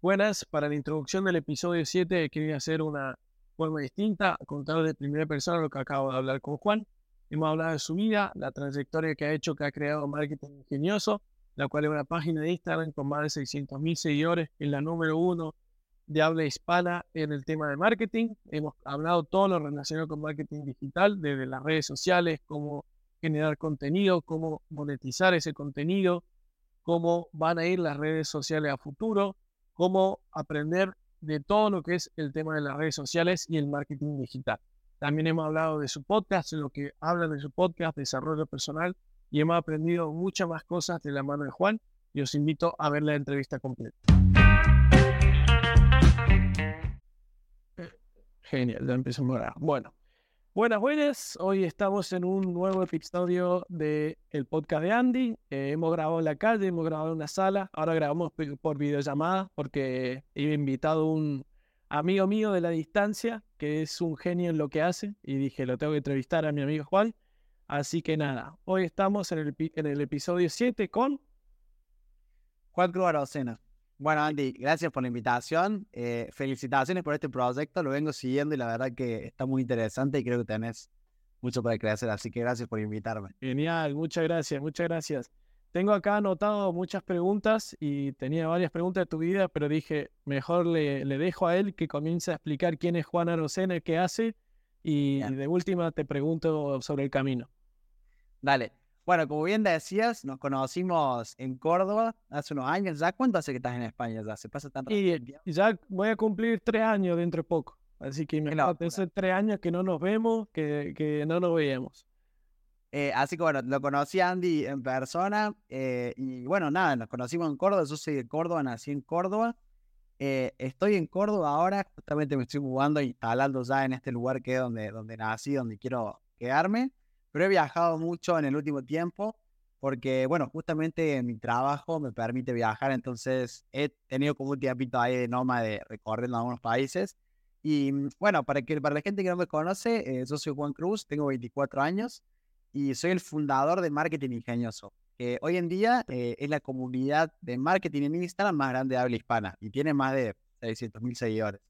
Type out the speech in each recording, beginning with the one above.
Buenas, para la introducción del episodio 7 quería hacer una forma distinta, contar de primera persona lo que acabo de hablar con Juan. Hemos hablado de su vida, la trayectoria que ha hecho, que ha creado Marketing Ingenioso, la cual es una página de Instagram con más de 600.000 seguidores, es la número uno de habla hispana en el tema de marketing. Hemos hablado todo lo relacionado con marketing digital, desde las redes sociales, cómo generar contenido, cómo monetizar ese contenido, cómo van a ir las redes sociales a futuro, cómo aprender de todo lo que es el tema de las redes sociales y el marketing digital. También hemos hablado de su podcast, lo que habla de su podcast, desarrollo personal, y hemos aprendido muchas más cosas de la mano de Juan. Y os invito a ver la entrevista completa. Genial, ya empezamos a Bueno, Buenas, buenas. Hoy estamos en un nuevo episodio del el podcast de Andy. Eh, hemos grabado en la calle, hemos grabado en una sala. Ahora grabamos por videollamada porque he invitado un amigo mío de la distancia que es un genio en lo que hace y dije, lo tengo que entrevistar a mi amigo Juan. Así que nada, hoy estamos en el, en el episodio 7 con Juan Cruz. Bueno, Andy, gracias por la invitación. Eh, felicitaciones por este proyecto. Lo vengo siguiendo y la verdad que está muy interesante y creo que tenés mucho para crecer. Así que gracias por invitarme. Genial, muchas gracias, muchas gracias. Tengo acá anotado muchas preguntas y tenía varias preguntas de tu vida, pero dije, mejor le, le dejo a él que comience a explicar quién es Juan Arocena, qué hace y de última te pregunto sobre el camino. Dale. Bueno, como bien decías, nos conocimos en Córdoba hace unos años. ¿Ya cuánto hace que estás en España? Ya se pasa tan rápido. Y ya voy a cumplir tres años dentro de poco. Así que me hace tres años que no nos vemos, que, que no nos veíamos. Eh, así que bueno, lo conocí a Andy en persona eh, y bueno, nada, nos conocimos en Córdoba, yo soy de Córdoba, nací en Córdoba. Eh, estoy en Córdoba ahora, justamente me estoy mudando y instalando ya en este lugar que es donde, donde nací, donde quiero quedarme pero he viajado mucho en el último tiempo porque, bueno, justamente mi trabajo me permite viajar, entonces he tenido como un tiempito ahí de nómade recorriendo algunos países. Y mm, bueno, para, que, para la gente que no me conoce, eh, yo soy Juan Cruz, tengo 24 años y soy el fundador de Marketing Ingenioso, que hoy en día eh, es la comunidad de marketing en Instagram más grande de habla hispana y tiene más de 600 mil seguidores.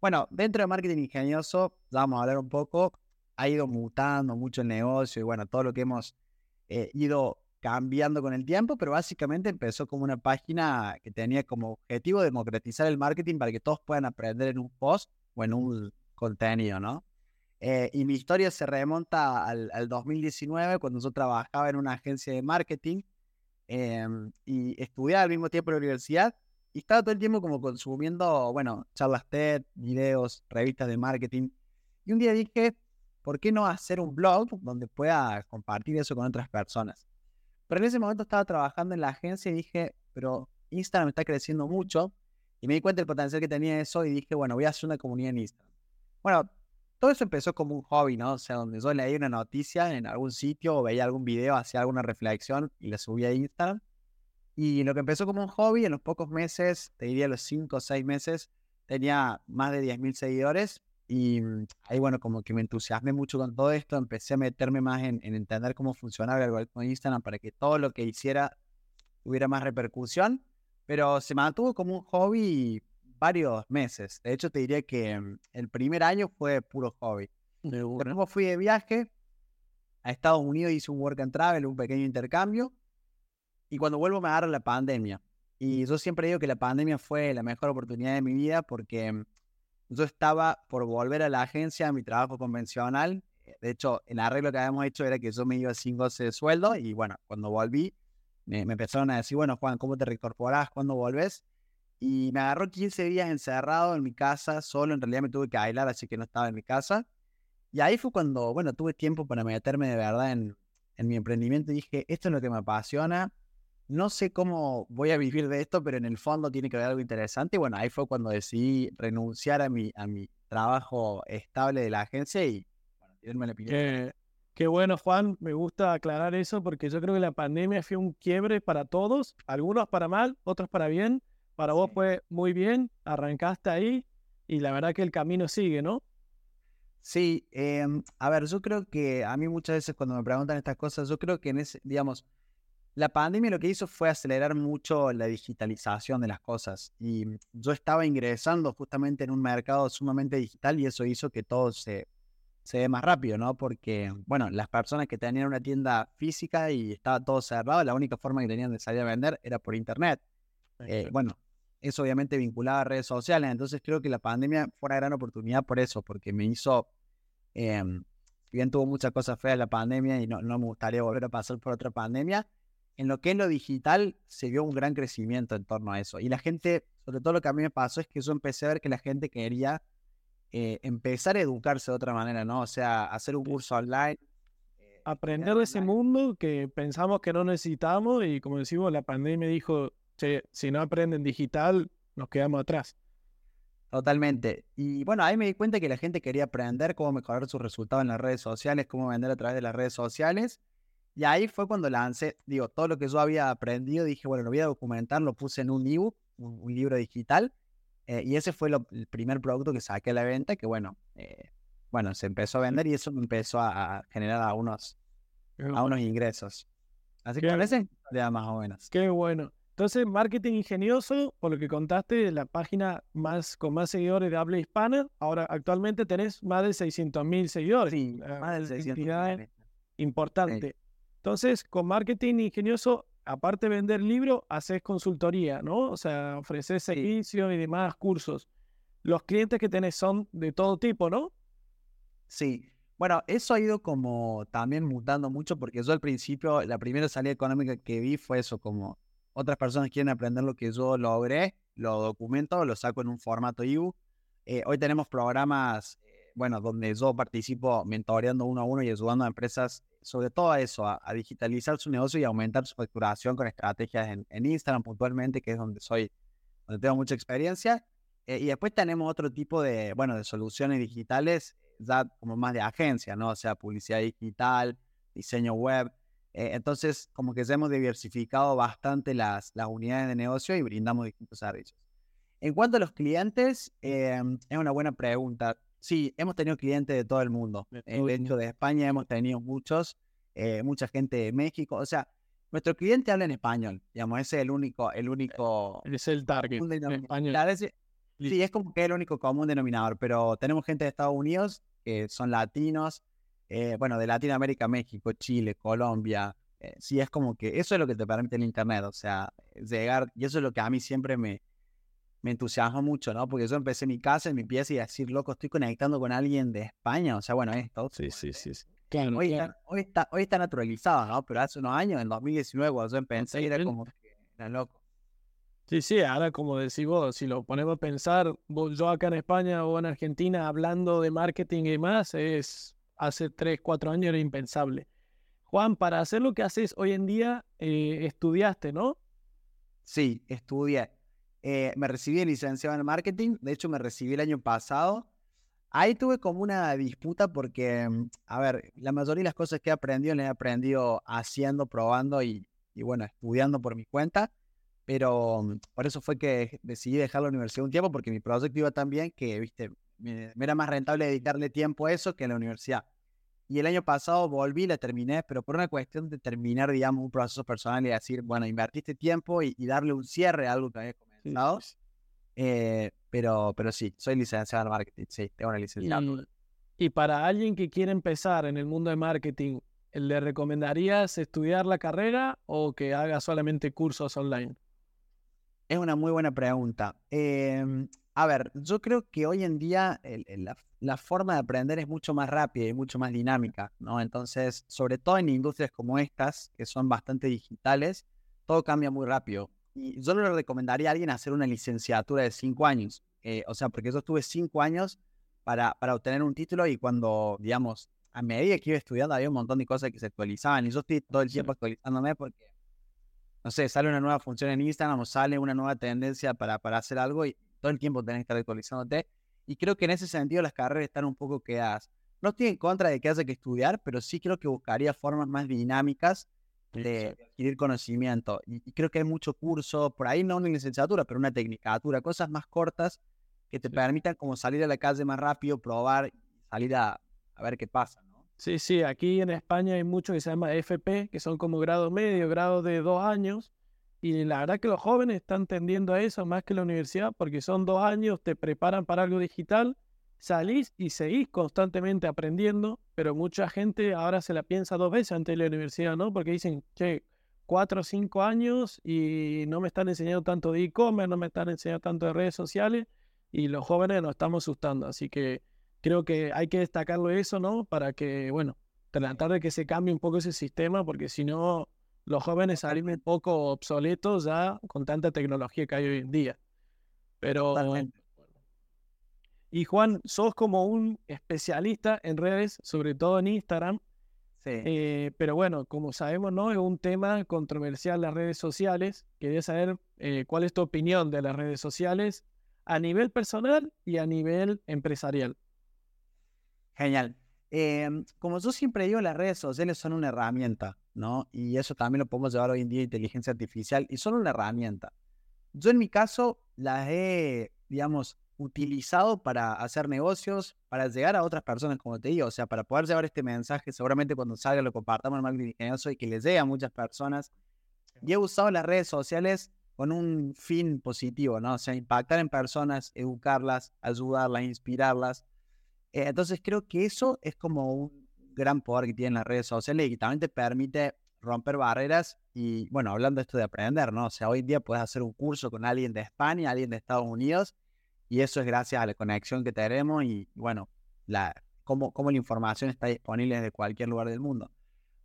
Bueno, dentro de Marketing Ingenioso, vamos a hablar un poco ha ido mutando mucho el negocio y bueno, todo lo que hemos eh, ido cambiando con el tiempo, pero básicamente empezó como una página que tenía como objetivo democratizar el marketing para que todos puedan aprender en un post o en un contenido, ¿no? Eh, y mi historia se remonta al, 2019, cuando yo trabajaba en una agencia de marketing em, y estudiaba al mismo tiempo en la universidad y estaba todo el tiempo como consumiendo, bueno, charlas TED, videos, revistas de marketing. Y un día dije, ¿por qué no hacer un blog donde pueda compartir eso con otras personas? Pero en ese momento estaba trabajando en la agencia y dije, pero Instagram está creciendo mucho y me di cuenta del potencial que tenía eso y dije, bueno, voy a hacer una comunidad en Instagram. Bueno, todo eso empezó como un hobby, ¿no? O sea, donde yo leía una noticia en algún sitio o veía algún video, hacía alguna reflexión y la subía a Instagram. Y lo que empezó como un hobby, en los pocos meses, te diría los 5 o 6 meses, tenía más de 10.000 seguidores y mm, ahí, bueno, como que me entusiasmé mucho con todo esto, empecé a meterme más en, entender cómo funcionaba el algoritmo de Instagram para que todo lo que hiciera tuviera más repercusión, pero se mantuvo como un hobby varios meses. De hecho, te diría que mm, el primer año fue puro hobby. Luego fui de viaje a Estados Unidos, hice un work and travel, un pequeño intercambio, y cuando vuelvo me agarra la pandemia. Y yo siempre digo que la pandemia fue la mejor oportunidad de mi vida porque mm, yo estaba por volver a la agencia, a mi trabajo convencional. Eh, de hecho, el arreglo que habíamos hecho era que yo me iba sin goce de sueldo y bueno, cuando volví, me, empezaron a decir, bueno, Juan, ¿cómo te reincorporás? ¿Cuándo volves? Y me agarró 15 días encerrado en mi casa, solo, en realidad me tuve que aislar, así que no estaba en mi casa. Y ahí fue cuando, bueno, tuve tiempo para meterme de verdad en, en mi emprendimiento y dije, esto es lo que me apasiona, no sé cómo voy a vivir de esto, pero en el fondo tiene que haber algo interesante. Y bueno, ahí fue cuando decidí renunciar a mi, a mi trabajo estable de la agencia y bueno, tirarme la qué, qué bueno, Juan. Me gusta aclarar eso porque yo creo que la pandemia fue un quiebre para todos, algunos para mal, otros para bien. Para vos fue muy bien, arrancaste ahí y la verdad que el camino sigue, ¿no? Sí, em, a ver, yo creo que a mí muchas veces cuando me preguntan estas cosas, yo creo que en ese, digamos, la pandemia lo que hizo fue acelerar mucho la digitalización de las cosas y yo estaba ingresando justamente en un mercado sumamente digital y eso hizo que todo se, se dé más rápido, ¿no? Porque, bueno, las personas que tenían una tienda física y estaba todo cerrado, la única forma que tenían de salir a vender era por internet. Eh, bueno, eso obviamente vinculado a redes sociales, entonces creo que la pandemia fue una gran oportunidad por eso, porque me hizo... Si bien tuvo muchas cosas feas la pandemia y no, no me gustaría volver a pasar por otra pandemia, en lo que es lo digital se vio un gran crecimiento en torno a eso. Y la gente, sobre todo lo que a mí me pasó es que yo empecé a ver que la gente quería eh, empezar a educarse de otra manera, ¿no? O sea, hacer un curso online. Eh, Aprender de ese mundo que pensamos que no necesitamos y como decimos, la pandemia dijo, che, si no aprenden digital, nos quedamos atrás. Totalmente. Y bueno, ahí me di cuenta que la gente quería aprender cómo mejorar sus resultados en las redes sociales, cómo vender a través de las redes sociales. Y ahí fue cuando lancé, digo, todo lo que yo había aprendido, dije, bueno, lo voy a documentar, lo puse en un ebook, un, libro digital, eh, y ese fue el primer producto que saqué a la venta, que bueno, eh, bueno, se empezó a vender y eso me empezó a, generar algunos, a unos ingresos. Así que parece ya más o menos. Qué bueno. Entonces, marketing ingenioso, por lo que contaste, la página más con más seguidores de habla hispana. Ahora, actualmente tenés más de 600 mil seguidores. Sí, más de 600 Importante. Entonces, con marketing ingenioso, aparte de vender libros, haces consultoría, ¿no? O sea, ofreces servicios y demás cursos. Los clientes que tenés son de todo tipo, ¿no? Sí. Bueno, eso ha ido como también mutando mucho porque yo al principio, la primera salida económica que vi fue eso, como otras personas quieren aprender lo que yo logré, lo documento, lo saco en un formato ebook. Eh, hoy tenemos programas, bueno, donde yo participo mentoreando uno a uno y ayudando a empresas sobre todo a eso, a, digitalizar su negocio y aumentar su facturación con estrategias en, Instagram puntualmente, que es donde soy, donde tengo mucha experiencia. Eh, y después tenemos otro tipo de, bueno, de soluciones digitales, ya como más de agencia, ¿no? O sea, publicidad digital, diseño web. Eh, entonces, como que ya hemos diversificado bastante las, las unidades de negocio y brindamos distintos servicios. En cuanto a los clientes, eh, es una buena pregunta. Sí, hemos tenido clientes de todo el mundo. De hecho, de España hemos tenido muchos, eh, mucha gente de México. O sea, nuestro cliente habla en español. Digamos, ese es el único, el único. Es el target. En español. sí, es como que es el único común denominador. Pero tenemos gente de Estados Unidos que son latinos. Eh, bueno, de Latinoamérica, México, Chile, Colombia. Eh, sí, es como que eso es lo que te permite el Internet. O sea, llegar. Y eso es lo que a mí siempre me, me entusiasma mucho, ¿no? Porque yo empecé en mi casa, en mi pieza y a decir, loco, estoy conectando con alguien de España. O sea, bueno, esto. Sí, sí, sí. Claro, hoy, Está, hoy, está, hoy está naturalizado, ¿no? Pero hace unos años, en 2019, cuando yo empecé, era como que era loco. Sí, sí, ahora como decís vos, si lo ponemos a pensar, yo acá en España o en Argentina hablando de marketing y más, es hace 3, 4 años era impensable. Juan, para hacer lo que haces hoy en día, eh, estudiaste, ¿no? Sí, estudié. Eh, me recibí licenciado en marketing, de hecho me recibí el año pasado. Ahí tuve como una disputa porque, mm, a ver, la mayoría de las cosas que he aprendido las he aprendido haciendo, probando y, bueno, estudiando por mi cuenta. Pero mm, por eso fue que decidí dejar la universidad un tiempo porque mi proyecto iba tan bien que, viste, me, me era más rentable dedicarle tiempo a eso que a la universidad. Y el año pasado volví, la terminé, pero por una cuestión de terminar, digamos, un proceso personal y decir, bueno, invertiste tiempo y, darle un cierre a algo que había eh, pero, pero sí, soy licenciado en marketing, sí, tengo una licenciatura. Y, para alguien que quiere empezar en el mundo de marketing, ¿le recomendarías estudiar la carrera o que haga solamente cursos online? Es una muy buena pregunta. Em, a ver, yo creo que hoy en día la, la, forma de aprender es mucho más rápida y mucho más dinámica, ¿no? Entonces, sobre todo en industrias como estas, que son bastante digitales, todo cambia muy rápido. Y yo le recomendaría a alguien hacer una licenciatura de cinco años. Eh, o sea, porque yo estuve cinco años para, para obtener un título y cuando, digamos, a medida que iba estudiando había un montón de cosas que se actualizaban y yo estoy todo el tiempo actualizándome porque, no sé, sale una nueva función en Instagram o sale una nueva tendencia para, para hacer algo y todo el tiempo tenés que estar actualizándote. Y creo que en ese sentido las carreras están un poco quedadas. No estoy en contra de que haya que estudiar, pero sí creo que buscaría formas más dinámicas de adquirir conocimiento. Y, creo que hay mucho curso, por ahí no una licenciatura, pero una tecnicatura, cosas más cortas que te permitan como salir a la calle más rápido, probar, salir a, a ver qué pasa. ¿no? Sí, sí, aquí en España hay mucho que se llama FP, que son como grados medio, grados de dos años, y la verdad que los jóvenes están tendiendo a eso más que la universidad, porque son dos años, te preparan para algo digital, salís y seguís constantemente aprendiendo, pero mucha gente ahora se la piensa dos veces antes de la universidad, ¿no? Porque dicen, che, cuatro o cinco años y no me están enseñando tanto de e-commerce, no me están enseñando tanto de redes sociales, y los jóvenes nos estamos asustando, así que creo que hay que destacarlo eso, ¿no? Para que, bueno, tratar de que se cambie un poco ese sistema, porque si no los jóvenes salen un poco obsoletos ya con tanta tecnología que hay hoy en día. Pero, y Juan, sos como un especialista en redes, sobre todo en Instagram. Sí. Eh, pero bueno, como sabemos, ¿no? Es un tema controversial las redes sociales. Quería saber eh, cuál es tu opinión de las redes sociales a nivel personal y a nivel empresarial. Genial. Em, como yo siempre digo, las redes sociales son una herramienta, ¿no? Y eso también lo podemos llevar hoy en día a inteligencia artificial y son una herramienta. Yo en mi caso las he, digamos, utilizado para hacer negocios, para llegar a otras personas, como te digo, o sea, para poder llevar este mensaje, seguramente cuando salga lo compartamos en marketing ingenioso y que le llegue a muchas personas. Y he usado las redes sociales con un fin positivo, ¿no? O sea, impactar en personas, educarlas, ayudarlas, inspirarlas. Eh, entonces creo que eso es como un gran poder que tienen las redes sociales y que también te permite romper barreras y bueno, hablando de esto de aprender, ¿no? O sea, hoy en día puedes hacer un curso con alguien de España, alguien de Estados Unidos y eso es gracias a la conexión que tenemos y bueno, la, cómo, cómo la información está disponible desde cualquier lugar del mundo.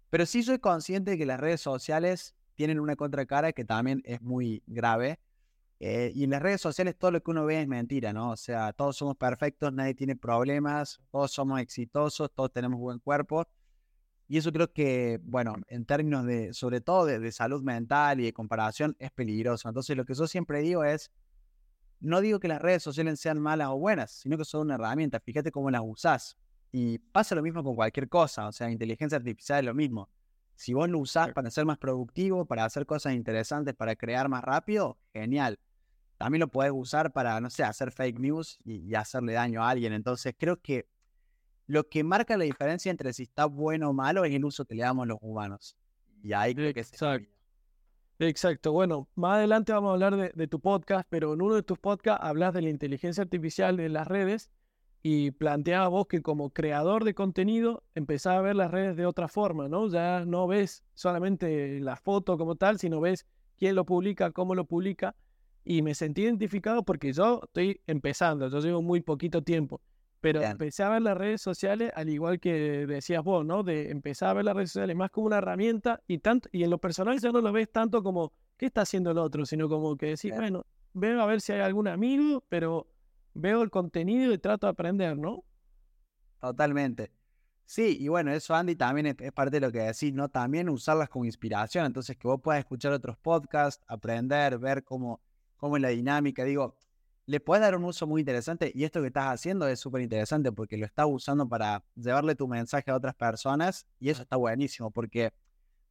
Pero sí soy consciente de que las redes sociales tienen una contracara que también es muy grave eh, y en las redes sociales todo lo que uno ve es mentira, ¿no? O sea, todos somos perfectos, nadie tiene problemas, todos somos exitosos, todos tenemos buen cuerpo. Y eso creo que, bueno, en términos de, sobre todo de, salud mental y de comparación, es peligroso. Entonces, lo que yo siempre digo es, no digo que las redes sociales sean malas o buenas, sino que son una herramienta. Fíjate cómo las usás. Y pasa lo mismo con cualquier cosa. O sea, inteligencia artificial es lo mismo. Si vos lo usás para ser más productivo, para hacer cosas interesantes, para crear más rápido, genial también lo puedes usar para, no sé, hacer fake news y, hacerle daño a alguien. Entonces, creo que lo que marca la diferencia entre si está bueno o malo es el uso que le damos los humanos. Y ahí creo que Exacto. Exacto. Bueno, más adelante vamos a hablar de, tu podcast, pero en uno de tus podcasts hablas de la inteligencia artificial en las redes y planteaba vos que como creador de contenido empezás a ver las redes de otra forma, ¿no? Ya no ves solamente la foto como tal, sino ves quién lo publica, cómo lo publica y me sentí identificado porque yo estoy empezando, yo llevo muy poquito tiempo, pero empecé a ver las redes sociales, al igual que decías vos, ¿no? De empezar a ver las redes sociales más como una herramienta y tanto y en lo personal ya no lo ves tanto como qué está haciendo el otro, sino como que decís, bueno, veo a ver si hay algún amigo, pero veo el contenido y trato de aprender, ¿no? Totalmente. Sí, y bueno, eso Andy también es, parte de lo que decís, ¿no? También usarlas como inspiración, entonces que vos puedas escuchar otros podcasts, aprender, ver cómo cómo es la dinámica. Digo, le puedes dar un uso muy interesante y esto que estás haciendo es súper interesante porque lo estás usando para llevarle tu mensaje a otras personas y eso está buenísimo porque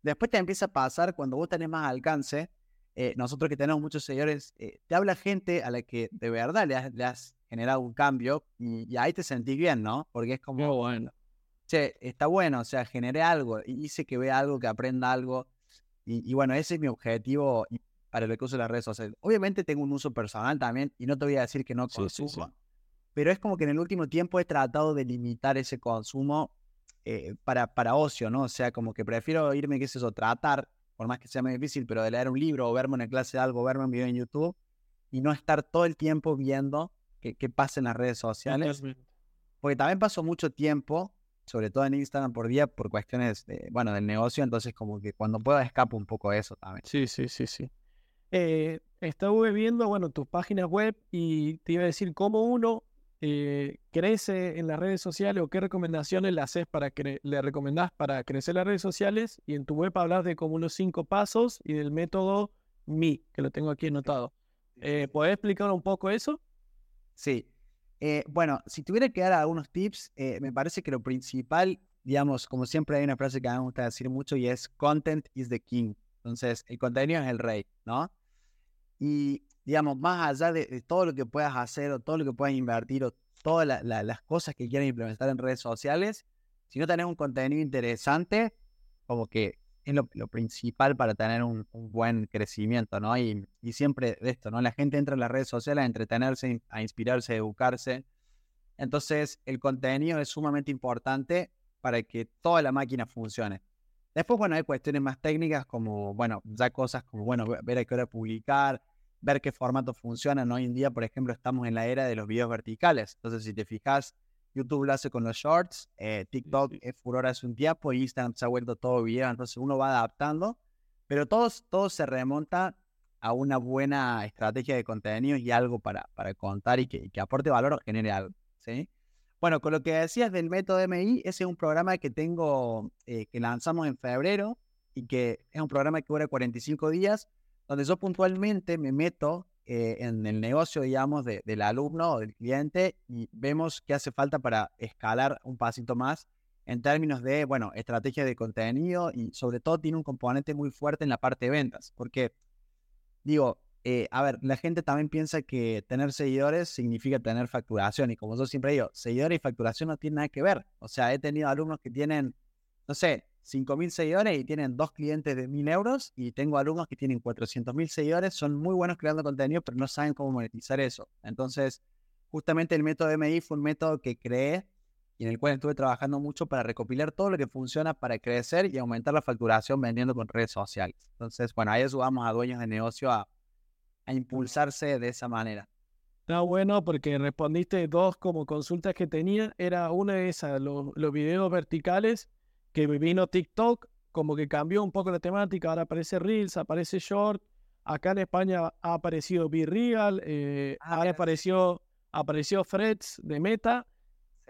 después te empieza a pasar cuando vos tenés más alcance. Eh, nosotros que tenemos muchos seguidores, eh, te habla gente a la que de verdad le has, generado un cambio y, ahí te sentís bien, ¿no? Porque es como, bueno. che, está bueno, o sea, generé algo, hice que vea algo, que aprenda algo. Y, y, bueno, ese es mi objetivo para lo que uso las redes sociales. Obviamente tengo un uso personal también y no te voy a decir que no consumo, pero es como que en el último tiempo he tratado de limitar ese consumo eh, para, para ocio, ¿no? O sea, como que prefiero irme, qué es eso, tratar, por más que sea muy difícil, pero de leer un libro o verme una clase de algo, verme un video en YouTube y no estar todo el tiempo viendo qué, qué pasa en las redes sociales. Porque también paso mucho tiempo, sobre todo en Instagram por día, por cuestiones, de, bueno, del negocio, entonces como que cuando puedo escapo un poco de eso también. Sí, sí, sí, sí eh, estuve viendo, bueno, tus páginas web y te iba a decir cómo uno eh, crece en las redes sociales o qué recomendaciones le haces para que le recomendás para crecer las redes sociales y en tu web hablas de como unos cinco pasos y del método MI, que lo tengo aquí anotado. Eh, ¿Puedes explicar un poco eso? Sí. Eh, bueno, si tuviera que dar algunos tips, eh, me parece que lo principal, digamos, como siempre hay una frase que a mí me gusta decir mucho y es content is the king. Entonces, el contenido es el rey, ¿no? Y, digamos, más allá de, todo lo que puedas hacer o todo lo que puedas invertir o todas las cosas que quieras implementar en redes sociales, si no tenés un contenido interesante, como que es lo, principal para tener un, buen crecimiento, ¿no? Y, y, siempre esto, ¿no? La gente entra en las redes sociales a entretenerse, a inspirarse, a educarse. Entonces, el contenido es sumamente importante para que toda la máquina funcione. Después, bueno, hay cuestiones más técnicas como, bueno, ya cosas como, bueno, ver a qué hora publicar, ver qué formatos funcionan. Hoy en día, por ejemplo, estamos en la era de los videos verticales. Entonces, si te fijas, YouTube lo hace con los shorts, eh, TikTok es furor hace un tiempo, Instagram se ha vuelto todo video, entonces uno va adaptando, pero todo, todo se remonta a una buena estrategia de contenido y algo para, para contar y que, que aporte valor o genere algo. ¿sí? Bueno, con lo que decías del método MI, ese es un programa que tengo, eh, que lanzamos en febrero y que es un programa que dura 45 días, donde yo puntualmente me meto eh, en el negocio, digamos, del alumno o del cliente y vemos qué hace falta para escalar un pasito más en términos de, bueno, estrategia de contenido y sobre todo tiene un componente muy fuerte en la parte de ventas, porque digo, eh, a ver, la gente también piensa que tener seguidores significa tener facturación y como yo siempre digo, seguidores y facturación no tienen nada que ver. O sea, he tenido alumnos que tienen, no sé, 5.000 seguidores y tienen dos clientes de 1.000 euros y tengo alumnos que tienen 400.000 seguidores, son muy buenos creando contenido, pero no saben cómo monetizar eso. Entonces, justamente el método MI fue un método que creé y en el cual estuve trabajando mucho para recopilar todo lo que funciona para crecer y aumentar la facturación vendiendo con redes sociales. Entonces, bueno, ahí ayudamos a dueños de negocio a, a impulsarse de esa manera. Está bueno porque respondiste dos como consultas que tenía. Era una de esas, los, los videos verticales que vino TikTok, como que cambió un poco la temática, ahora aparece Reels, aparece Short, acá en España ha aparecido Be Real, eh, ah, ahora apareció, apareció Freds de Meta,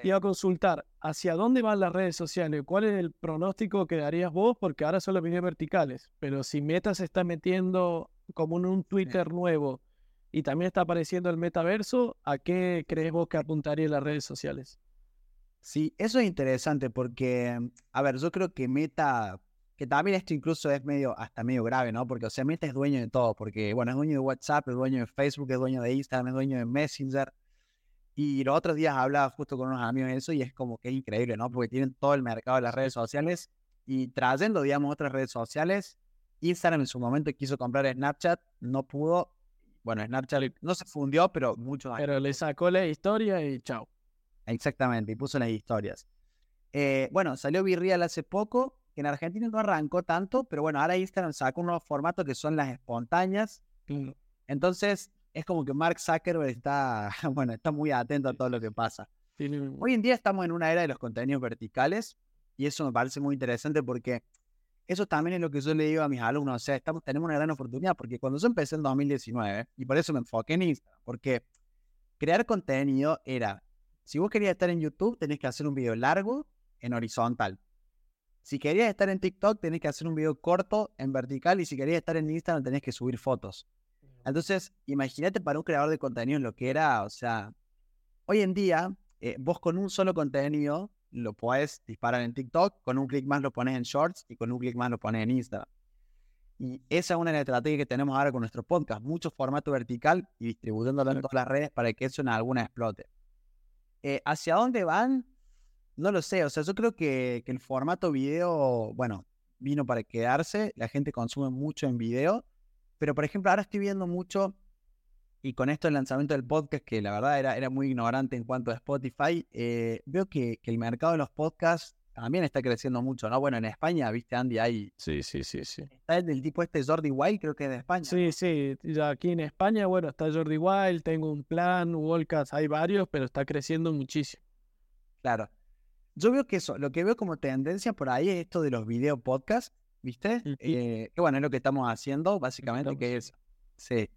y a consultar hacia dónde van las redes sociales, cuál es el pronóstico que darías vos, porque ahora son los videos verticales, pero si Meta se está metiendo como en un Twitter nuevo y también está apareciendo el metaverso, ¿a qué crees vos que apuntaría las redes sociales? Sí, eso es interesante porque, a ver, yo creo que Meta, que también esto incluso es medio, hasta medio grave, ¿no? Porque, o sea, Meta es dueño de todo, porque, bueno, es dueño de WhatsApp, es dueño de Facebook, es dueño de Instagram, es dueño de Messenger. Y los otros días hablaba justo con unos amigos de eso y es como que es increíble, ¿no? Porque tienen todo el mercado de las redes sociales y trayendo, digamos, otras redes sociales. Instagram en su momento quiso comprar Snapchat, no pudo. Bueno, Snapchat no se fundió, pero mucho Pero le sacó la historia y chao. Exactamente, y puso las historias. Eh, bueno, salió Virreal hace poco, que en Argentina no arrancó tanto, pero bueno, ahora Instagram sacó un nuevo formato que son las espontáneas. Entonces, es como que Mark Zuckerberg está, bueno, está muy atento a todo lo que pasa. Hoy en día estamos en una era de los contenidos verticales y eso me parece muy interesante porque eso también es lo que yo le digo a mis alumnos. O sea, estamos, tenemos una gran oportunidad porque cuando yo empecé en 2019, y por eso me enfoqué en Instagram, porque crear contenido era si vos querías estar en YouTube, tenés que hacer un video largo en horizontal. Si querías estar en TikTok, tenés que hacer un video corto en vertical. Y si querías estar en Instagram, tenés que subir fotos. Entonces, imagínate para un creador de contenido lo que era, o sea, hoy en día, eh, vos con un solo contenido lo podés disparar en TikTok, con un clic más lo pones en Shorts y con un clic más lo pones en Instagram. Y esa es una de las estrategias que tenemos ahora con nuestro podcast, mucho formato vertical y distribuyéndolo en todas las redes para que eso en alguna explote. Eh, ¿Hacia dónde van? No lo sé, o sea, yo creo que, el formato video, bueno, vino para quedarse, la gente consume mucho en video, pero por ejemplo, ahora estoy viendo mucho, y con esto el lanzamiento del podcast, que la verdad era, era muy ignorante en cuanto a Spotify, eh, veo que, que, el mercado de los podcasts también está creciendo mucho, ¿no? Bueno, en España, viste, Andy, hay... Sí, sí, sí, sí. Está el del tipo este Jordi Wild, creo que es de España. Sí, sí, ya aquí en España, bueno, está Jordi Wild, tengo un plan, Wolcast, hay varios, pero está creciendo muchísimo. Claro. Yo veo que eso, lo que veo como tendencia por ahí es esto de los video podcasts, ¿viste? Eh, que bueno, es lo que estamos haciendo, básicamente, que es... Sí.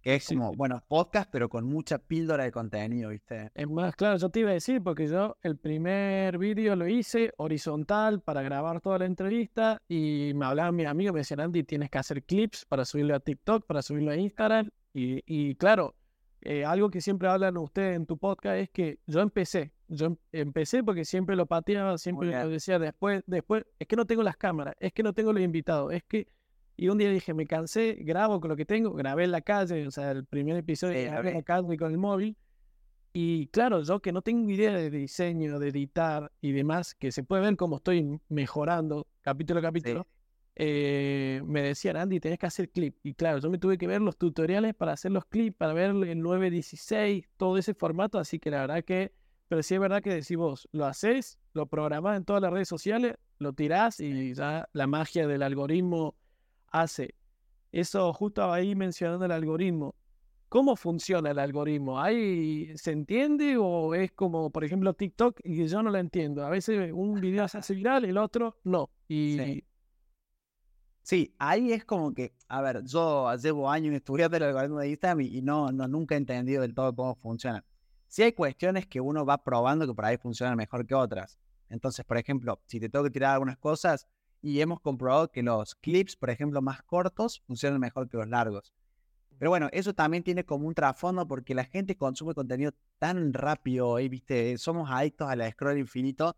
Que es como, bueno, podcast, pero con mucha píldora de contenido, ¿viste? Es más, claro, yo te iba a decir, porque yo el primer vídeo lo hice horizontal para grabar toda la entrevista y me hablaban mis amigos, me decían, Andy, tienes que hacer clips para subirlo a TikTok, para subirlo a Instagram. Y, y claro, eh, algo que siempre hablan ustedes en tu podcast es que yo empecé, yo em, empecé porque siempre lo pateaba, siempre lo decía después, después, es que no tengo las cámaras, es que no tengo los invitados, es que y un día dije, me cansé, grabo con lo que tengo, grabé en la calle, o sea, el primer episodio grabé en la calle con el móvil. Y claro, yo que no tengo idea de diseño, de editar y demás, que se puede ver cómo estoy mejorando capítulo a capítulo, eh, me decían, Andy, tenés que hacer clip. Y claro, yo me tuve que ver los tutoriales para hacer los clips, para ver el 916, todo ese formato. Así que la verdad que, pero sí es verdad que decís vos, lo haces, lo programás en todas las redes sociales, lo tirás y ya la magia del algoritmo hace. Eso justo ahí mencionando el algoritmo. ¿Cómo funciona el algoritmo? ¿Hay, ¿Se entiende o es como, por ejemplo, TikTok y yo no lo entiendo? A veces un video se hace viral, el otro no. Y Sí, ahí es como que, a ver, yo llevo años estudiando el algoritmo de Instagram y, no, no, nunca he entendido del todo cómo funciona. Sí hay cuestiones que uno va probando que por ahí funcionan mejor que otras. Entonces, por ejemplo, si te tengo que tirar algunas cosas y hemos comprobado que los clips, por ejemplo, más cortos funcionan mejor que los largos. Pero bueno, eso también tiene como un trasfondo porque la gente consume contenido tan rápido y, viste, somos adictos a la scroll infinito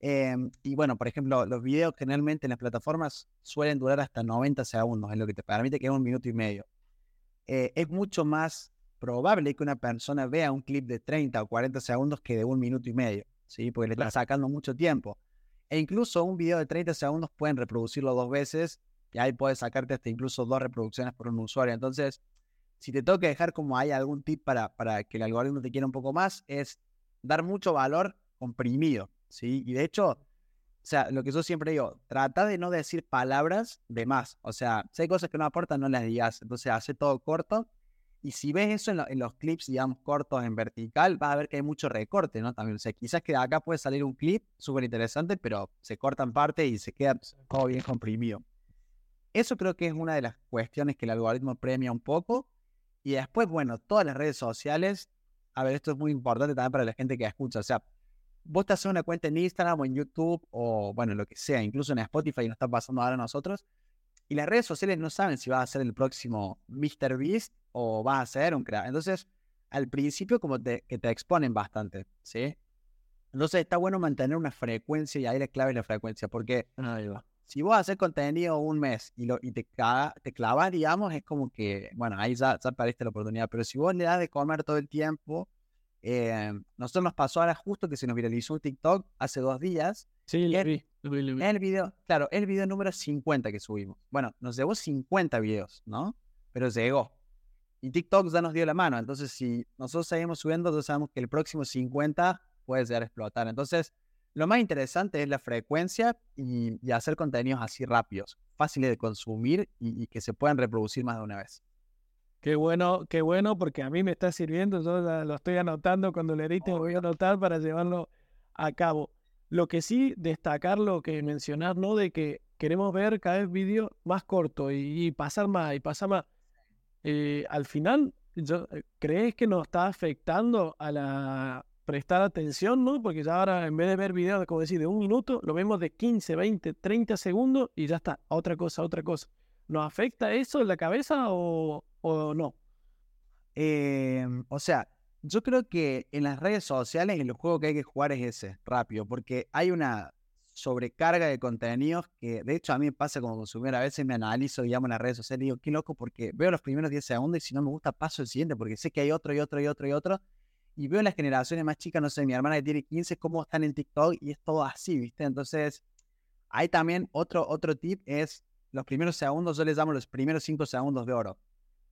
Em, y bueno, por ejemplo, los videos generalmente en las plataformas suelen durar hasta 90 segundos, es lo que te permite que es un minuto y medio. Eh, es mucho más probable que una persona vea un clip de 30 o 40 segundos que de un minuto y medio, ¿sí? Porque le está sacando mucho tiempo. E incluso un video de 30 segundos pueden reproducirlo dos veces y ahí puedes sacarte hasta incluso dos reproducciones por un usuario. Entonces, si te que dejar como hay algún tip para, para que el algoritmo te quiera un poco más, es dar mucho valor comprimido. ¿sí? Y de hecho, o sea, lo que yo siempre digo, trata de no decir palabras de más. O sea, si hay cosas que no aportan, no las digas. Entonces, hace todo corto. Y si ves eso en, los clips, digamos, cortos en vertical, vas a ver que hay mucho recorte, ¿no? También, o quizás que de acá puede salir un clip súper interesante, pero se corta en parte y se queda todo bien comprimido. Eso creo que es una de las cuestiones que el algoritmo premia un poco. Y después, bueno, todas las redes sociales, a ver, esto es muy importante también para la gente que escucha, o sea, vos te haces una cuenta en Instagram o en YouTube o bueno, lo que sea, incluso en Spotify nos está pasando ahora a nosotros. Y las redes sociales no saben si vas a ser el próximo Mr. Beast o vas a ser un crack. Entonces, al principio como te, que te exponen bastante, ¿sí? Entonces está bueno mantener una frecuencia y ahí la clave es la frecuencia, porque si vos haces contenido un mes y, lo, y te, te clavas, digamos, es como que, bueno, ahí ya, ya perdiste la oportunidad, pero si vos le das de comer todo el tiempo, eh, nosotros nos pasó ahora justo que se nos viralizó un TikTok hace dos días. Sí, lo vi, El video, claro, el video número 50 que subimos. Bueno, nos llevó 50 videos, ¿no? Pero llegó. Y TikTok ya nos dio la mano. Entonces, si nosotros seguimos subiendo, entonces sabemos que el próximo 50 puede llegar a explotar. Entonces, lo más interesante es la frecuencia y, hacer contenidos así rápidos, fáciles de consumir y que se puedan reproducir más de una vez. Qué bueno, qué bueno, porque a mí me está sirviendo, yo lo estoy anotando, cuando le edite voy a anotar para llevarlo a cabo. Lo que sí, destacar lo que mencionar, ¿no? De que queremos ver cada vez vídeos más cortos y, pasar más y pasar más. Eh, al final, yo, eh, ¿crees que nos está afectando a la prestar atención, ¿no? Porque ya ahora en vez de ver videos, como decir, de un minuto, lo vemos de 15, 20, 30 segundos y ya está, otra cosa, otra cosa. ¿Nos afecta eso en la cabeza o, o no? Em, o sea, yo creo que en las redes sociales el juego que hay que jugar es ese, rápido, porque hay una sobrecarga de contenidos que de hecho a mí me pasa como consumidor, a veces me analizo, digamos, en las redes sociales y digo, qué loco, porque veo los primeros 10 segundos y si no me gusta paso el siguiente, porque sé que hay otro y otro y otro y otro, y veo las generaciones más chicas, no sé, mi hermana que tiene 15, cómo están en TikTok y es todo así, ¿viste? Entonces, hay también otro, otro tip, es los primeros segundos, yo les llamo los primeros 5 segundos de oro.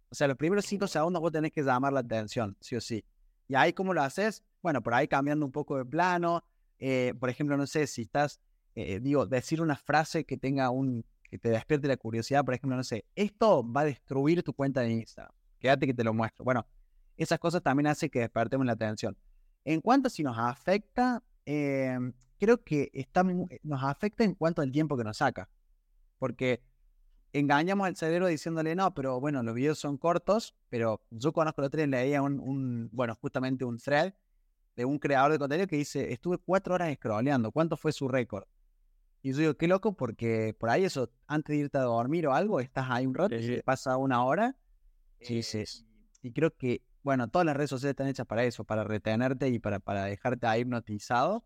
O sea, los primeros 5 segundos vos tenés que llamar la atención, sí o sí. Y ahí, ¿cómo lo haces? Bueno, por ahí cambiando un poco de plano. Eh, por ejemplo, no sé si estás, eh, digo, decir una frase que tenga un, que te despierte la curiosidad. Por ejemplo, no sé, esto va a destruir tu cuenta de Instagram. Quédate que te lo muestro. Bueno, esas cosas también hacen que despertemos la atención. En cuanto a si nos afecta, em, creo que está, nos afecta en cuanto al tiempo que nos saca porque engañamos al cerebro diciéndole, no, pero bueno, los videos son cortos, pero yo conozco el otro día, leía un, un, bueno, justamente un thread de un creador de contenido que dice, estuve cuatro horas scrolleando, ¿cuánto fue su récord? Y yo digo, qué loco, porque por ahí eso, antes de irte a dormir o algo, estás ahí un rato, y pasa una hora. Sí, sí. Eh, y creo que, bueno, todas las redes sociales están hechas para eso, para retenerte y para, para dejarte ahí hipnotizado.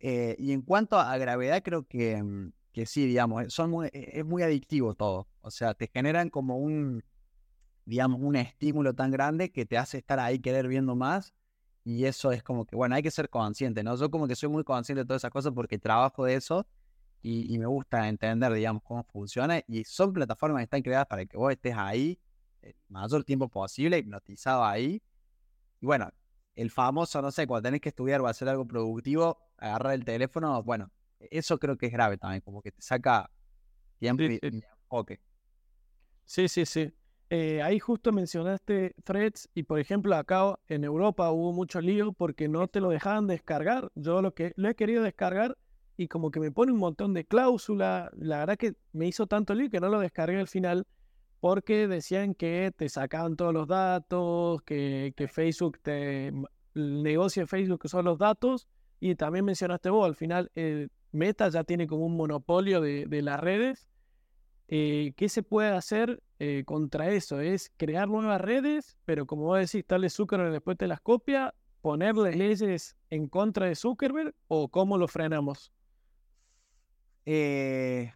Eh, y en cuanto a gravedad, creo que mm, que sí, digamos, eh, son e, es muy adictivo todo. O sea, te generan como un, digamos, un estímulo tan grande que te hace estar ahí, querer viendo más. Y eso es como que, bueno, hay que ser consciente, ¿no? Yo como que soy muy consciente de todas esas cosas porque trabajo de eso y, me gusta entender, digamos, cómo funciona. Y son plataformas que están creadas para que vos estés ahí el mayor tiempo posible, hipnotizado ahí. Y bueno, el famoso, no sé, cuando tenés que estudiar o hacer algo productivo, agarrar el teléfono, bueno, eso creo que es grave también, como que te saca tiempo y, enfoque. Sí, sí, sí. Eh, ahí justo mencionaste threads y por ejemplo acá en Europa hubo mucho lío porque no te lo dejaban descargar. Yo lo que lo he querido descargar y como que me pone un montón de cláusulas. La verdad que me hizo tanto lío que no lo descargué al final porque decían que te sacaban todos los datos, que, que Facebook te... El negocio de Facebook son los datos y también mencionaste vos, al final eh, Meta ya tiene como un monopolio de, las redes. Eh, ¿Qué se puede hacer eh, contra eso? Es crear nuevas redes, pero como vos decís, darle Zuckerberg después te las copia, ponerle leyes en contra de Zuckerberg o cómo lo frenamos? Eh,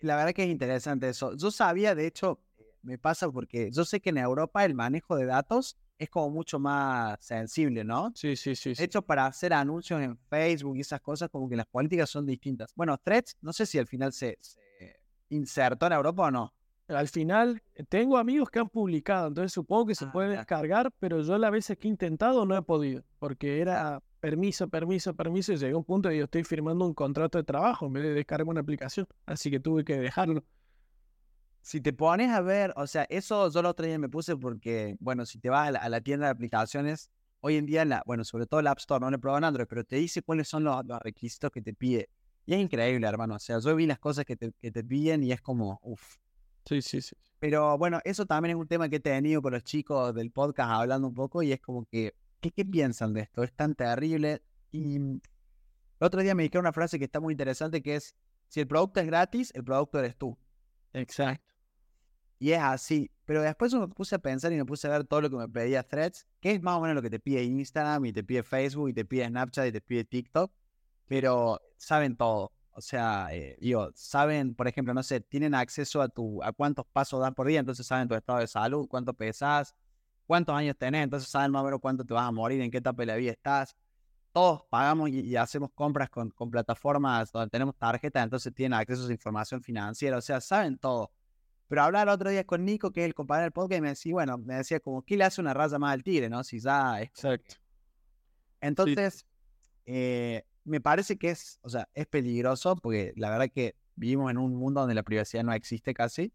la verdad que es interesante eso. Yo sabía, de hecho, me pasa porque yo sé que en Europa el manejo de datos es como mucho más sensible, ¿no? Sí, sí, sí. De hecho, para hacer anuncios en Facebook y esas cosas, como que las políticas son distintas. Bueno, Threads, no sé si al final se, insertó en Europa o no. Al final, eh, tengo amigos que han publicado, entonces supongo que se ah, puede descargar, pero yo las veces que he intentado no he podido, porque era permiso, permiso, permiso, y llegué a un punto y yo estoy firmando un contrato de trabajo en vez de descargar una aplicación, así que tuve que dejarlo si te pones a ver, o sea, eso yo el otro día me puse porque, bueno, si te vas a la, tienda de aplicaciones, hoy en día, la, bueno, sobre todo el App Store, no le probado en Android, pero te dice cuáles son los, requisitos que te pide. Y es increíble, hermano. O sea, yo vi las cosas que te, que te piden y es como, uff. Sí, sí, sí. Pero bueno, eso también es un tema que he tenido con los chicos del podcast hablando un poco y es como que, ¿qué, qué piensan de esto? Es tan terrible. Y el otro día me dijeron una frase que está muy interesante que es, si el producto es gratis, el producto eres tú. Exacto. Y es así. Pero después me puse a pensar y me puse a ver todo lo que me pedía Threads, que es más o menos lo que te pide Instagram y te pide Facebook y te pide Snapchat y te pide TikTok. Pero saben todo. O sea, eh, digo, saben, por ejemplo, no sé, tienen acceso a tu a cuántos pasos das por día, entonces saben tu estado de salud, cuánto pesas, cuántos años tenés, entonces saben más o menos cuánto te vas a morir, en qué etapa de la vida estás. Todos pagamos y, hacemos compras con, con plataformas donde tenemos tarjetas, entonces tienen acceso a información financiera, o sea, saben todo. Pero hablaba el otro día con Nico, que es el compañero del podcast, y me decía, bueno, me decía como, ¿qué le hace una raya más al tigre, no? Si ya es... Exacto. Entonces, eh, me parece que es, o sea, es peligroso, porque la verdad que vivimos en un mundo donde la privacidad no existe casi,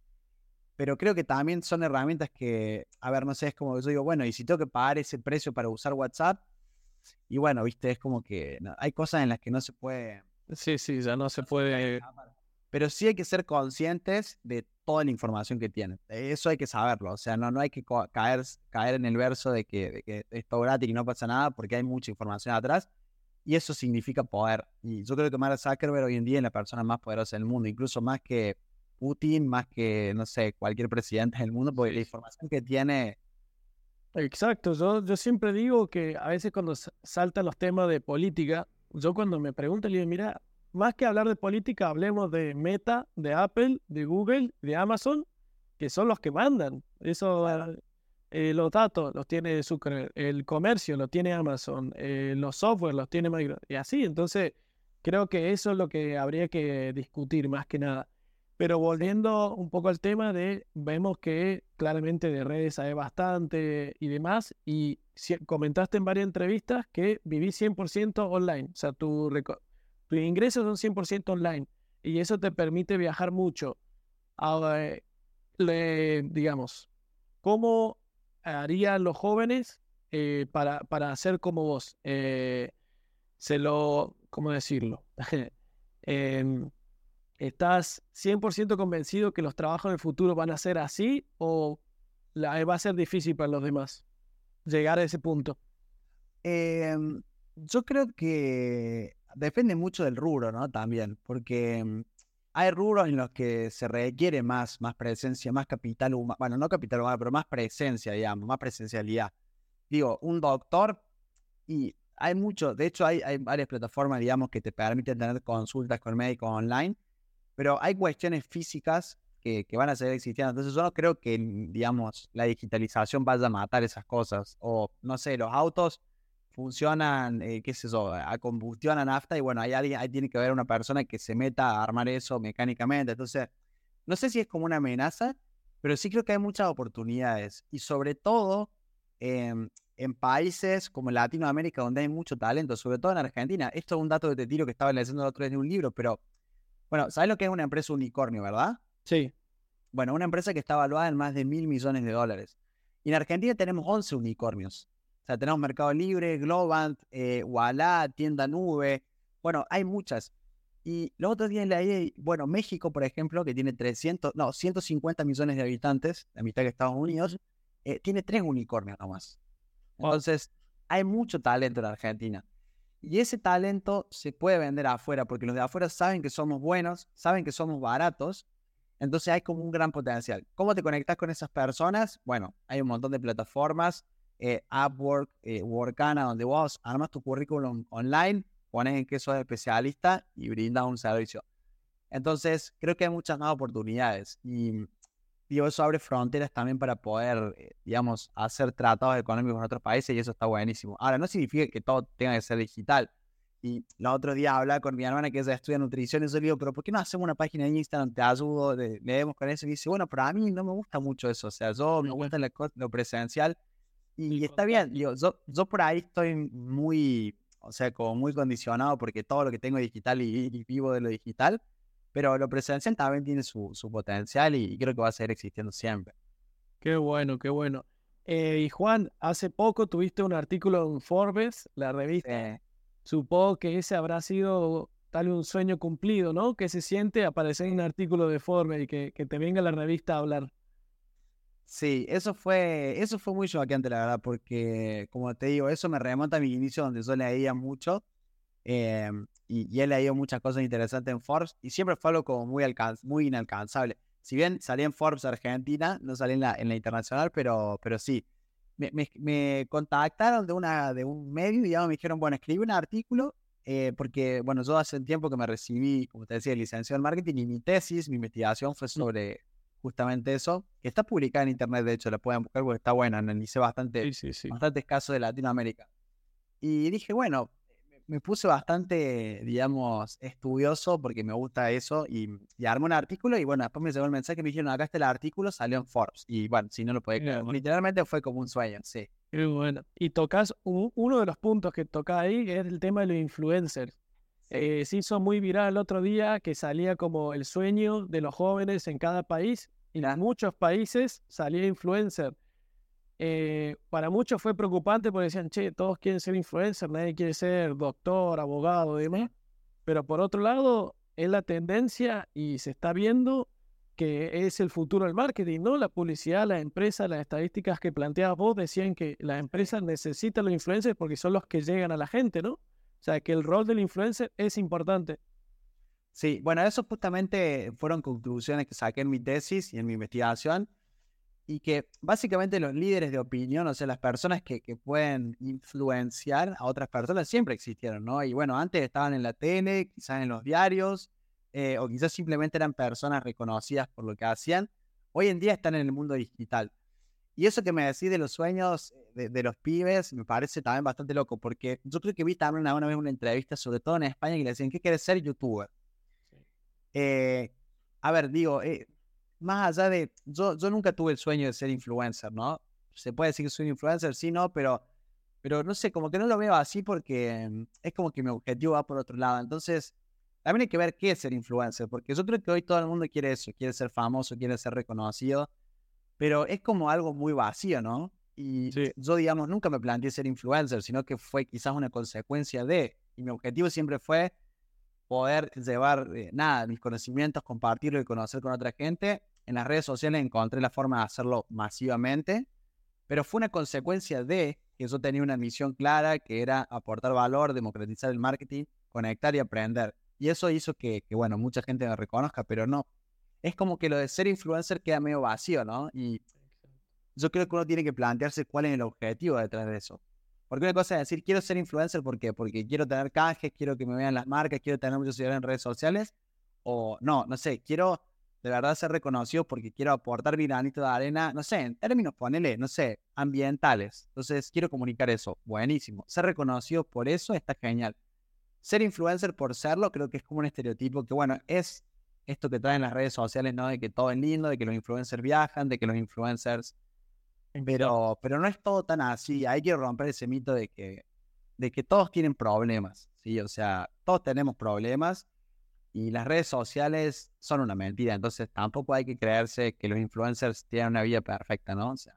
pero creo que también son herramientas que, a ver, no sé, es como yo digo, bueno, y si tengo que pagar ese precio para usar WhatsApp, y bueno, viste, es como que hay cosas en las que no se puede... Sí, sí, ya no se puede... Pero sí hay que ser conscientes de toda la información que tienen. Eso hay que saberlo. O sea, no, no hay que caer, caer en el verso de que, de que es todo gratis y no pasa nada porque hay mucha información atrás. Y eso significa poder. Y yo creo que Mark Zuckerberg hoy en día es la persona más poderosa del mundo, incluso más que Putin, más que, no sé, cualquier presidente del mundo, porque la información que tiene... Exacto, yo, yo siempre digo que a veces cuando saltan los temas de política, yo cuando me pregunto, le digo, mira, más que hablar de política, hablemos de Meta, de Apple, de Google, de Amazon, que son los que mandan. Eso, eh, los datos los tiene Zuckerberg, el comercio lo tiene Amazon, eh, los software los tiene Microsoft, y así. Entonces, creo que eso es lo que habría que discutir más que nada. Pero volviendo un poco al tema de, vemos que claramente de redes hay bastante y demás, y comentaste en varias entrevistas que vivís 100% online, o sea, tu tus ingresos son 100% online y eso te permite viajar mucho. Ahora, digamos, ¿cómo harían los jóvenes eh, para, para hacer como vos? Eh, se lo, ¿cómo decirlo? Em, ¿Estás 100% convencido que los trabajos en el futuro van a ser así o va a ser difícil para los demás llegar a ese punto? Em, yo creo que depende mucho del rubro, ¿no? También, porque mm, hay rubros en los que se requiere más, más presencia, más capital humano, bueno, no capital humano, pero más presencia, digamos, más presencialidad. Digo, un doctor, y hay mucho, de hecho hay, hay varias plataformas, digamos, que te permiten tener consultas con médicos online, pero hay cuestiones físicas que, que, van a seguir existiendo. Entonces yo no creo que, digamos, la digitalización vaya a matar esas cosas. O, no sé, los autos funcionan, eh, qué sé yo, a combustión, a nafta, y bueno, alguien, ahí tiene que haber una persona que se meta a armar eso mecánicamente. Entonces, no sé si es como una amenaza, pero sí creo que hay muchas oportunidades. Y sobre todo em, en países como Latinoamérica, donde hay mucho talento, sobre todo en Argentina. Esto es un dato que te tiro que estaba leyendo el otro día en un libro, pero bueno, ¿sabes lo que es una empresa unicornio, verdad? Sí. Bueno, una empresa que está evaluada en más de mil millones de dólares. Y en Argentina tenemos 11 unicornios. O sea, tenemos Mercado Libre, Globant, eh, Walla, Tienda Nube. Bueno, hay muchas. Y los otros días leí, bueno, México, por ejemplo, que tiene 300, no, 150 millones de habitantes, la mitad que Estados Unidos, eh, tiene tres unicornios nomás. Entonces, hay mucho talento en Argentina. Y ese talento se puede vender afuera, porque los de afuera saben que somos buenos, saben que somos baratos, entonces hay como un gran potencial. ¿Cómo te conectas con esas personas? Bueno, hay un montón de plataformas eh, Upwork, eh, Workana, donde vos armas tu currículum online, pones en que sos especialista y brindas un servicio. Entonces, creo que hay muchas más oportunidades y digo, eso abre fronteras también para poder, eh, digamos, hacer tratados económicos con otros países y eso está buenísimo. Ahora, no significa que todo tenga que ser digital. Y los otros días hablaba con mi hermana que ella estudia nutrición y yo le digo, pero ¿por qué no hacemos una página de Instagram? Te ayudo, leemos con eso. Y dice, bueno, pero a mí no me gusta mucho eso. O sea, yo me gusta lo presencial y está bien, yo, yo, por ahí estoy muy, o sea, como muy condicionado porque todo lo que tengo es digital y, vivo de lo digital, pero lo presencial también tiene su, su potencial y, creo que va a seguir existiendo siempre. Qué bueno, qué bueno. Eh, y Juan, hace poco tuviste un artículo en Forbes, la revista. Supongo que ese habrá sido tal un sueño cumplido, ¿no? Que se siente aparecer en un artículo de Forbes y que, que te venga la revista a hablar. Sí, eso fue, eso fue muy choqueante, la verdad, porque, como te digo, eso me remonta a mi inicio donde yo leía mucho eh, y, he leído muchas cosas interesantes en Forbes y siempre fue algo como muy, muy inalcanzable. Si bien salí en Forbes Argentina, no salí en la, en la internacional, pero, pero sí. Me, me, contactaron de, una, de un medio, digamos, me dijeron, bueno, escribí un artículo, eh, porque, bueno, yo hace un tiempo que me recibí, como te decía, licenciado en marketing y mi tesis, mi investigación fue sobre justamente eso, que está publicada en internet, de hecho, la pueden buscar porque está buena, analicé bastante, bastantes casos de Latinoamérica. Y dije, bueno, me puse bastante, digamos, estudioso porque me gusta eso y, y, armé un artículo y bueno, después me llegó el mensaje y me dijeron, acá está el artículo, salió en Forbes y bueno, si no lo creer, literalmente fue como un sueño, sí. Qué bueno. Y tocas, uno de los puntos que toca ahí es el tema de los influencers. Eh, se hizo muy viral el otro día que salía como el sueño de los jóvenes en cada país y en muchos países salía influencer. Eh, para muchos fue preocupante porque decían, che, todos quieren ser influencer, nadie quiere ser doctor, abogado demás. Pero por otro lado, es la tendencia y se está viendo que es el futuro del marketing, ¿no? La publicidad, las empresas, las estadísticas que planteabas vos decían que las empresas necesitan los influencers porque son los que llegan a la gente, ¿no? O sea, que el rol del influencer es importante. Sí, bueno, eso justamente fueron conclusiones que saqué en mi tesis y en mi investigación. Y que básicamente los líderes de opinión, o sea, las personas que, pueden influenciar a otras personas, siempre existieron, ¿no? Y bueno, antes estaban en la tele, quizás en los diarios, eh, o quizás simplemente eran personas reconocidas por lo que hacían. Hoy en día están en el mundo digital. Y eso que me decís de los sueños eh, de, los pibes me parece también bastante loco, porque yo creo que vi también una, vez una entrevista, sobre todo en España, que le decían, ¿qué quieres ser youtuber? Eh, a ver, digo, eh, más allá de, yo, yo nunca tuve el sueño de ser influencer, ¿no? Se puede decir que soy un influencer, sí, no, pero, pero no sé, como que no lo veo así porque mm, es como que mi objetivo va por otro lado. Entonces, también hay que ver qué es ser influencer, porque yo creo que hoy todo el mundo quiere eso, quiere ser famoso, quiere ser reconocido pero es como algo muy vacío, ¿no? Y yo, digamos, nunca me planteé ser influencer, sino que fue quizás una consecuencia de, y mi objetivo siempre fue poder llevar, eh, nada, mis conocimientos, compartirlo y conocer con otra gente. En las redes sociales encontré la forma de hacerlo masivamente, pero fue una consecuencia de que yo tenía una misión clara, que era aportar valor, democratizar el marketing, conectar y aprender. Y eso hizo que, que bueno, mucha gente me reconozca, pero no, es como que lo de ser influencer queda medio vacío, ¿no? Y yo creo que uno tiene que plantearse cuál es el objetivo detrás de eso. Porque una cosa es decir, quiero ser influencer, ¿por qué? Porque quiero tener canjes, quiero que me vean las marcas, quiero tener muchos seguidores en redes sociales. O no, no sé, quiero de verdad ser reconocidos porque quiero aportar mi granito de arena, no sé, en términos, ponele, no sé, ambientales. Entonces, quiero comunicar eso. Buenísimo. Ser reconocidos por eso está genial. Ser influencer por serlo, creo que es como un estereotipo que, bueno, es esto que traen las redes sociales, ¿no? De que todo es lindo, de que los influencers viajan, de que los influencers... Pero, pero no es todo tan así. Hay que romper ese mito de que, de que todos tienen problemas, ¿sí? O sea, todos tenemos problemas y las redes sociales son una mentira. Entonces tampoco hay que creerse que los influencers tienen una vida perfecta, ¿no? O sea.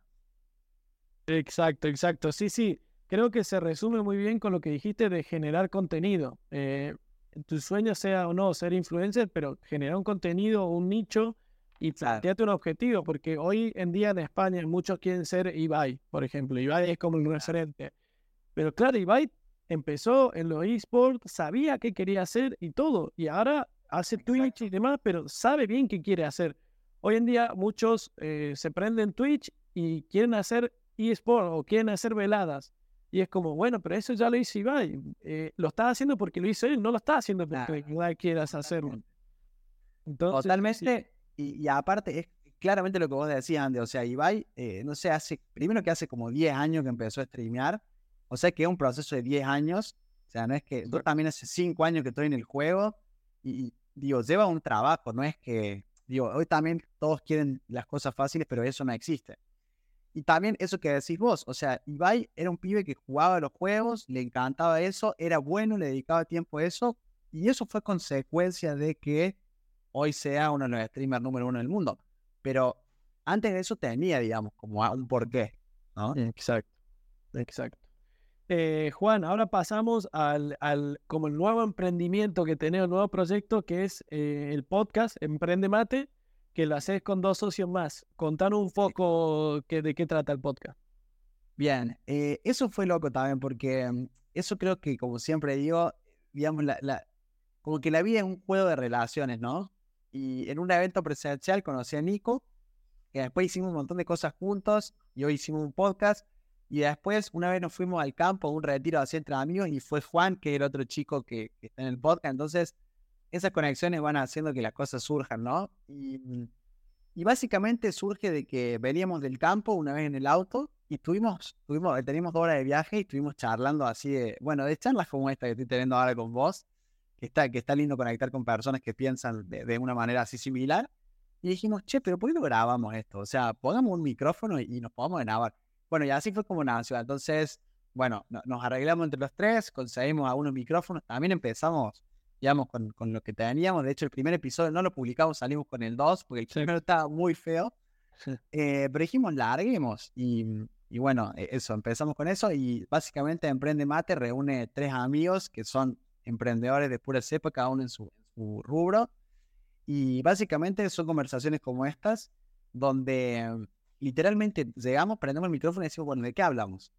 Exacto, exacto. Sí, sí. Creo que se resume muy bien con lo que dijiste de generar contenido. Eh, tu sueño sea o no ser influencer, pero generar un contenido, un nicho y plantearte un objetivo, porque hoy en día en España muchos quieren ser Ibai, por ejemplo. Ibai es como el referente. Pero claro, Ibai empezó en los esports, sabía qué quería hacer y todo, y ahora hace Twitch y demás, pero sabe bien qué quiere hacer. Hoy en día muchos eh, se prenden Twitch y quieren hacer esports o quieren hacer veladas. Y es como, bueno, pero eso ya lo hizo Ibai. Eh, lo está haciendo porque lo hizo él, no lo está haciendo porque Ibai quieras hacerlo. Entonces, Totalmente. Y, aparte, es claramente lo que vos decías, Andy. O sea, Ibai, eh, no sé, hace, primero que hace como 10 años que empezó a streamear. O sea, que es un proceso de 10 años. O sea, no es que yo también hace 5 años que estoy en el juego. Y, digo, lleva un trabajo. No es que, digo, hoy también todos quieren las cosas fáciles, pero eso no existe. Y también eso que decís vos, o sea, Ibai era un pibe que jugaba los juegos, le encantaba eso, era bueno, le dedicaba tiempo a eso, y eso fue consecuencia de que hoy sea uno de los streamers número uno del mundo. Pero antes de eso tenía, digamos, como un porqué. Exacto, exacto. Eh, Juan, ahora pasamos al, al, como el nuevo emprendimiento que tenemos, el nuevo proyecto que es eh, el podcast Emprende Mate que lo haces con dos socios más. Contanos un poco que, de qué trata el podcast. Bien, eh, eso fue loco también, porque mm, eso creo que, como siempre digo, digamos, la, como que la vida es un juego de relaciones, ¿no? Y en un evento presencial conocí a Nico, que después hicimos un montón de cosas juntos, y hoy hicimos un podcast, y después una vez nos fuimos al campo, un retiro así entre amigos, y fue Juan, que era el otro chico que, que está en el podcast, entonces esas conexiones van haciendo que las cosas surjan, ¿no? Y, básicamente surge de que veníamos del campo una vez en el auto y tuvimos, tuvimos, teníamos dos horas de viaje y estuvimos charlando así de, bueno, de charlas como esta que estoy teniendo ahora con vos, que está, que está lindo conectar con personas que piensan de, una manera así similar. Y dijimos, che, pero ¿por qué no grabamos esto? O sea, pongamos un micrófono y, nos podamos grabar. Bueno, y así fue como nació. Entonces, bueno, nos arreglamos entre los tres, conseguimos algunos micrófonos, también empezamos digamos, con, con, lo que teníamos. De hecho, el primer episodio no lo publicamos, salimos con el 2, porque el primero estaba muy feo. Eh, pero dijimos, larguemos. Y, y bueno, e, eso, empezamos con eso. Y básicamente Emprende Mate reúne tres amigos que son emprendedores de pura cepa, cada uno en su, su rubro. Y básicamente son conversaciones como estas, donde literalmente llegamos, prendemos el micrófono y decimos, bueno, ¿de qué hablamos?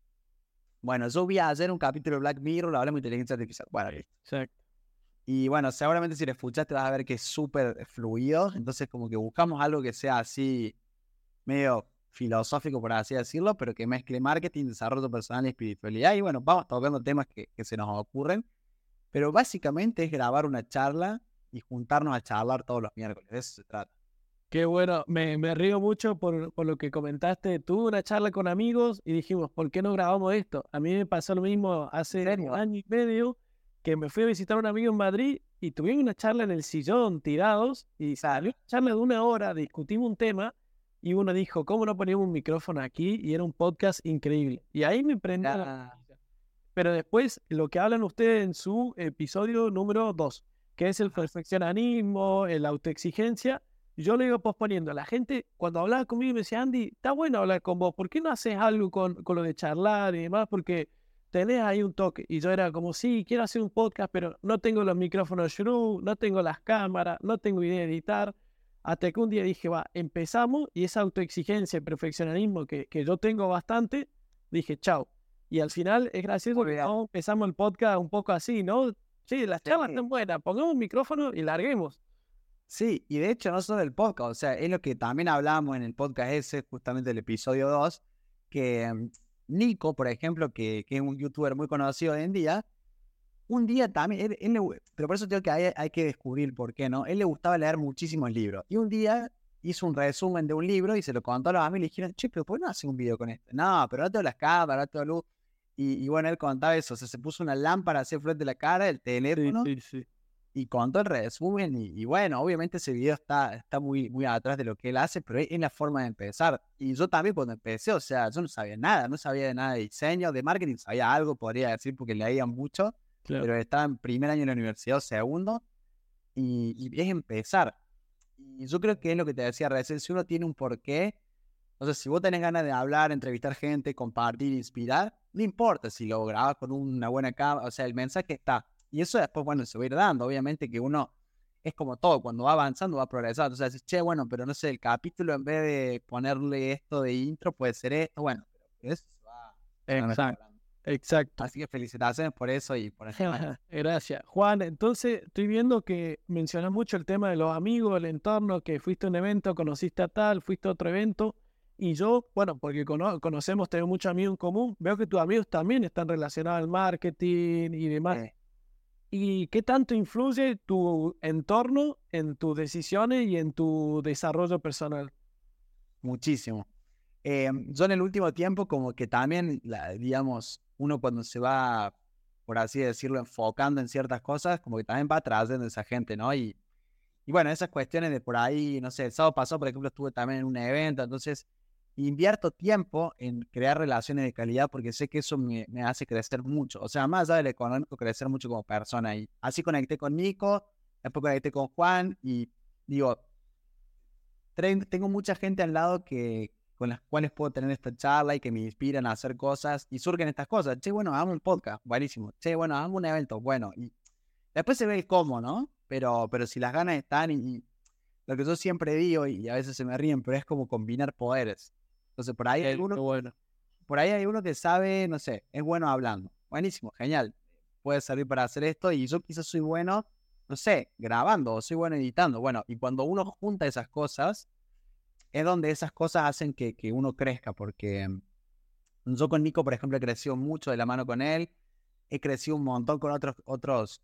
Bueno, yo vi ayer un capítulo de Black Mirror, hablamos de inteligencia artificial. Bueno, exacto. Y bueno, seguramente si lo escuchaste vas a ver que es súper fluido. Entonces, como que buscamos algo que sea así, medio filosófico, por así decirlo, pero que mezcle marketing, desarrollo personal y espiritualidad. Y bueno, vamos tocando temas que, que se nos ocurren. Pero básicamente es grabar una charla y juntarnos a charlar todos los miércoles. De eso se trata. Qué bueno, me, me río mucho por, por, lo que comentaste. Tuve una charla con amigos y dijimos, ¿por qué no grabamos esto? A mí me pasó lo mismo hace un año y medio que me fui a visitar a un amigo en Madrid y tuvimos una charla en el sillón tirados y salió una charla de una hora, discutimos un tema y uno dijo, ¿cómo no ponemos un micrófono aquí? Y era un podcast increíble. Y ahí me prendí. Pero después, lo que hablan ustedes en su episodio número 2, que es el perfeccionismo, la autoexigencia, yo lo iba posponiendo. La gente, cuando hablaba conmigo, me decía, Andy, está bueno hablar con vos, ¿por qué no haces algo con, con lo de charlar y demás? Porque tenés ahí un toque. Y yo era como, sí, quiero hacer un podcast, pero no tengo los micrófonos Shrew, no tengo las cámaras, no tengo idea de editar. Hasta que un día dije, va, empezamos y esa autoexigencia y perfeccionismo que, que yo tengo bastante, dije, chao. Y al final es gracioso que empezamos el podcast un poco así, ¿no? Sí, las charlas están buenas, pongamos un micrófono y larguemos. Sí, y de hecho no solo el podcast, o sea, es lo que también hablamos en el podcast ese, justamente el episodio 2, que mm, Nico, por ejemplo, que, es un youtuber muy conocido hoy en día, un día también, pero por eso tengo que hay, hay, que descubrir por qué, ¿no? Él le gustaba leer muchísimos libros. Y un día hizo un resumen de un libro y se lo contó a los amigos y le dijeron, che, pero ¿por qué no hace un video con esto? No, pero no tengo las cámaras, no tengo luz. Y, bueno, él contaba eso, o sea, se puso una lámpara hacia frente de la cara, el teléfono, sí, sí, sí. Y contó el resumen. Y, bueno, obviamente ese video está, está muy, muy atrás de lo que él hace, pero es, la forma de empezar. Y yo también cuando empecé, o sea, yo no sabía nada, no sabía de nada de diseño, de marketing, sabía algo, podría decir, porque leía mucho, pero estaba en primer año de la universidad o segundo, y, y es empezar. Y yo creo que es lo que te decía recién, si uno tiene un porqué, o sea, si vos tenés ganas de hablar, entrevistar gente, compartir, inspirar, no importa si lo grabas con una buena cámara, o sea, el mensaje está. Y eso después, bueno, se va a ir dando. Obviamente que uno es como todo, cuando va avanzando va progresando. O sea, dices, che, bueno, pero no sé, el capítulo en vez de ponerle esto de intro puede ser esto, bueno, pero eso va. Exacto. Exacto. Así que felicitaciones por eso y por eso. Gracias. Juan, entonces estoy viendo que mencionas mucho el tema de los amigos, el entorno, que fuiste a un evento, conociste a tal, fuiste a otro evento. Y yo, bueno, porque conocemos, tenemos muchos amigos en común, veo que tus amigos también están relacionados al marketing y demás. ¿Y qué tanto influye tu entorno en tus decisiones y en tu desarrollo personal? Muchísimo. Eh, yo en el último tiempo como que también, digamos, uno cuando se va, por así decirlo, enfocando en ciertas cosas, como que también va de esa gente, ¿no? Y, y bueno, esas cuestiones de por ahí, no sé, el sábado pasado, por ejemplo, estuve también en un evento, entonces invierto tiempo en crear relaciones de calidad porque sé que eso me, hace crecer mucho. O sea, más allá del económico, crecer mucho como persona. Y así conecté con Nico, después conecté con Juan y digo, tengo mucha gente al lado que, con las cuales puedo tener esta charla y que me inspiran a hacer cosas y surgen estas cosas. Che, bueno, hago un podcast, buenísimo. Che, bueno, hago un evento, bueno. Y después se ve el cómo, ¿no? Pero, pero si las ganas están y lo que yo siempre digo y a veces se me ríen, pero es como combinar poderes. Entonces, por ahí hay uno, bueno. por ahí hay uno que sabe, no sé, es bueno hablando. Buenísimo, genial. Puede servir para hacer esto y yo quizás soy bueno, no sé, grabando o soy bueno editando. Bueno, y cuando uno junta esas cosas, es donde esas cosas hacen que, que uno crezca, porque mm, yo con Nico, por ejemplo, he crecido mucho de la mano con él, he crecido un montón con otros, otros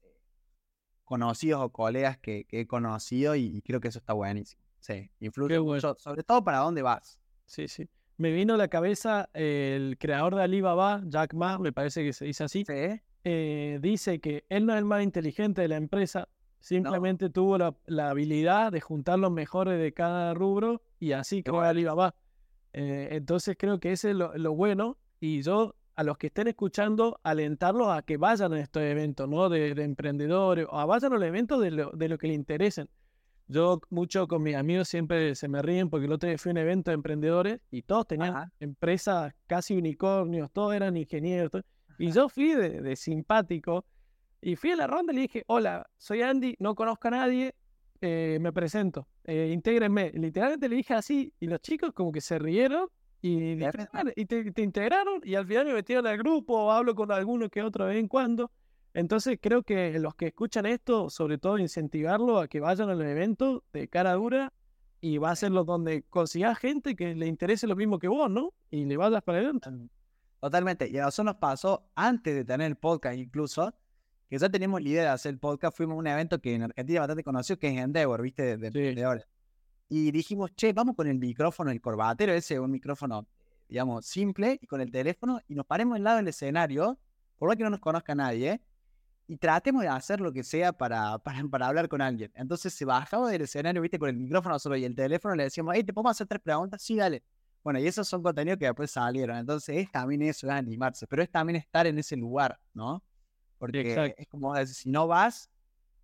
conocidos o colegas que, he conocido y, creo que eso está buenísimo. Sí, influye mucho, sobre todo para dónde vas. Sí, sí me vino a la cabeza el creador de Alibaba, Jack Ma, me parece que se dice así. Eh, dice que él no es el más inteligente de la empresa, simplemente tuvo la, habilidad de juntar los mejores de cada rubro y así creó Alibaba. Eh, entonces creo que ese es lo, bueno y yo a los que estén escuchando alentarlos a que vayan a estos eventos, ¿no? De, emprendedores o a vayan a los eventos de lo, de lo que les interesen. Yo mucho con mis amigos siempre se me ríen porque el otro día fui a un evento de emprendedores y todos tenían empresas casi unicornios, todos eran ingenieros. Y yo fui de, simpático y fui a la ronda y le dije, hola, soy Andy, no conozco a nadie, eh, me presento, eh, intégrenme. Literalmente le dije así y los chicos como que se rieron y, y te, te, integraron y al final me metieron al grupo, hablo con alguno que otro de vez en cuando. Entonces creo que los que escuchan esto, sobre todo incentivarlo a que vayan a los eventos de cara dura y va a serlo donde consigas gente que le interese lo mismo que vos, ¿no? Y le vayas para adelante. Totalmente. Y eso nos pasó antes de tener el podcast incluso, que ya teníamos la idea de hacer el podcast. Fuimos a un evento que en Argentina bastante conocido, que es Endeavor, ¿viste? De, de, Y dijimos, che, vamos con el micrófono, el corbatero ese, un micrófono, digamos, simple, y con el teléfono, y nos paremos al lado del escenario, por lo que no nos conozca nadie, ¿eh? Y tratemos de hacer lo que sea para, para, para, hablar con alguien. Entonces se bajaba del escenario, viste, con el micrófono solo y el teléfono, le decíamos, hey, ¿te podemos hacer tres preguntas? Sí, dale. Bueno, y esos son contenidos que después salieron. Entonces es también eso, es animarse, pero es también estar en ese lugar, ¿no? Porque es como decir, si no vas,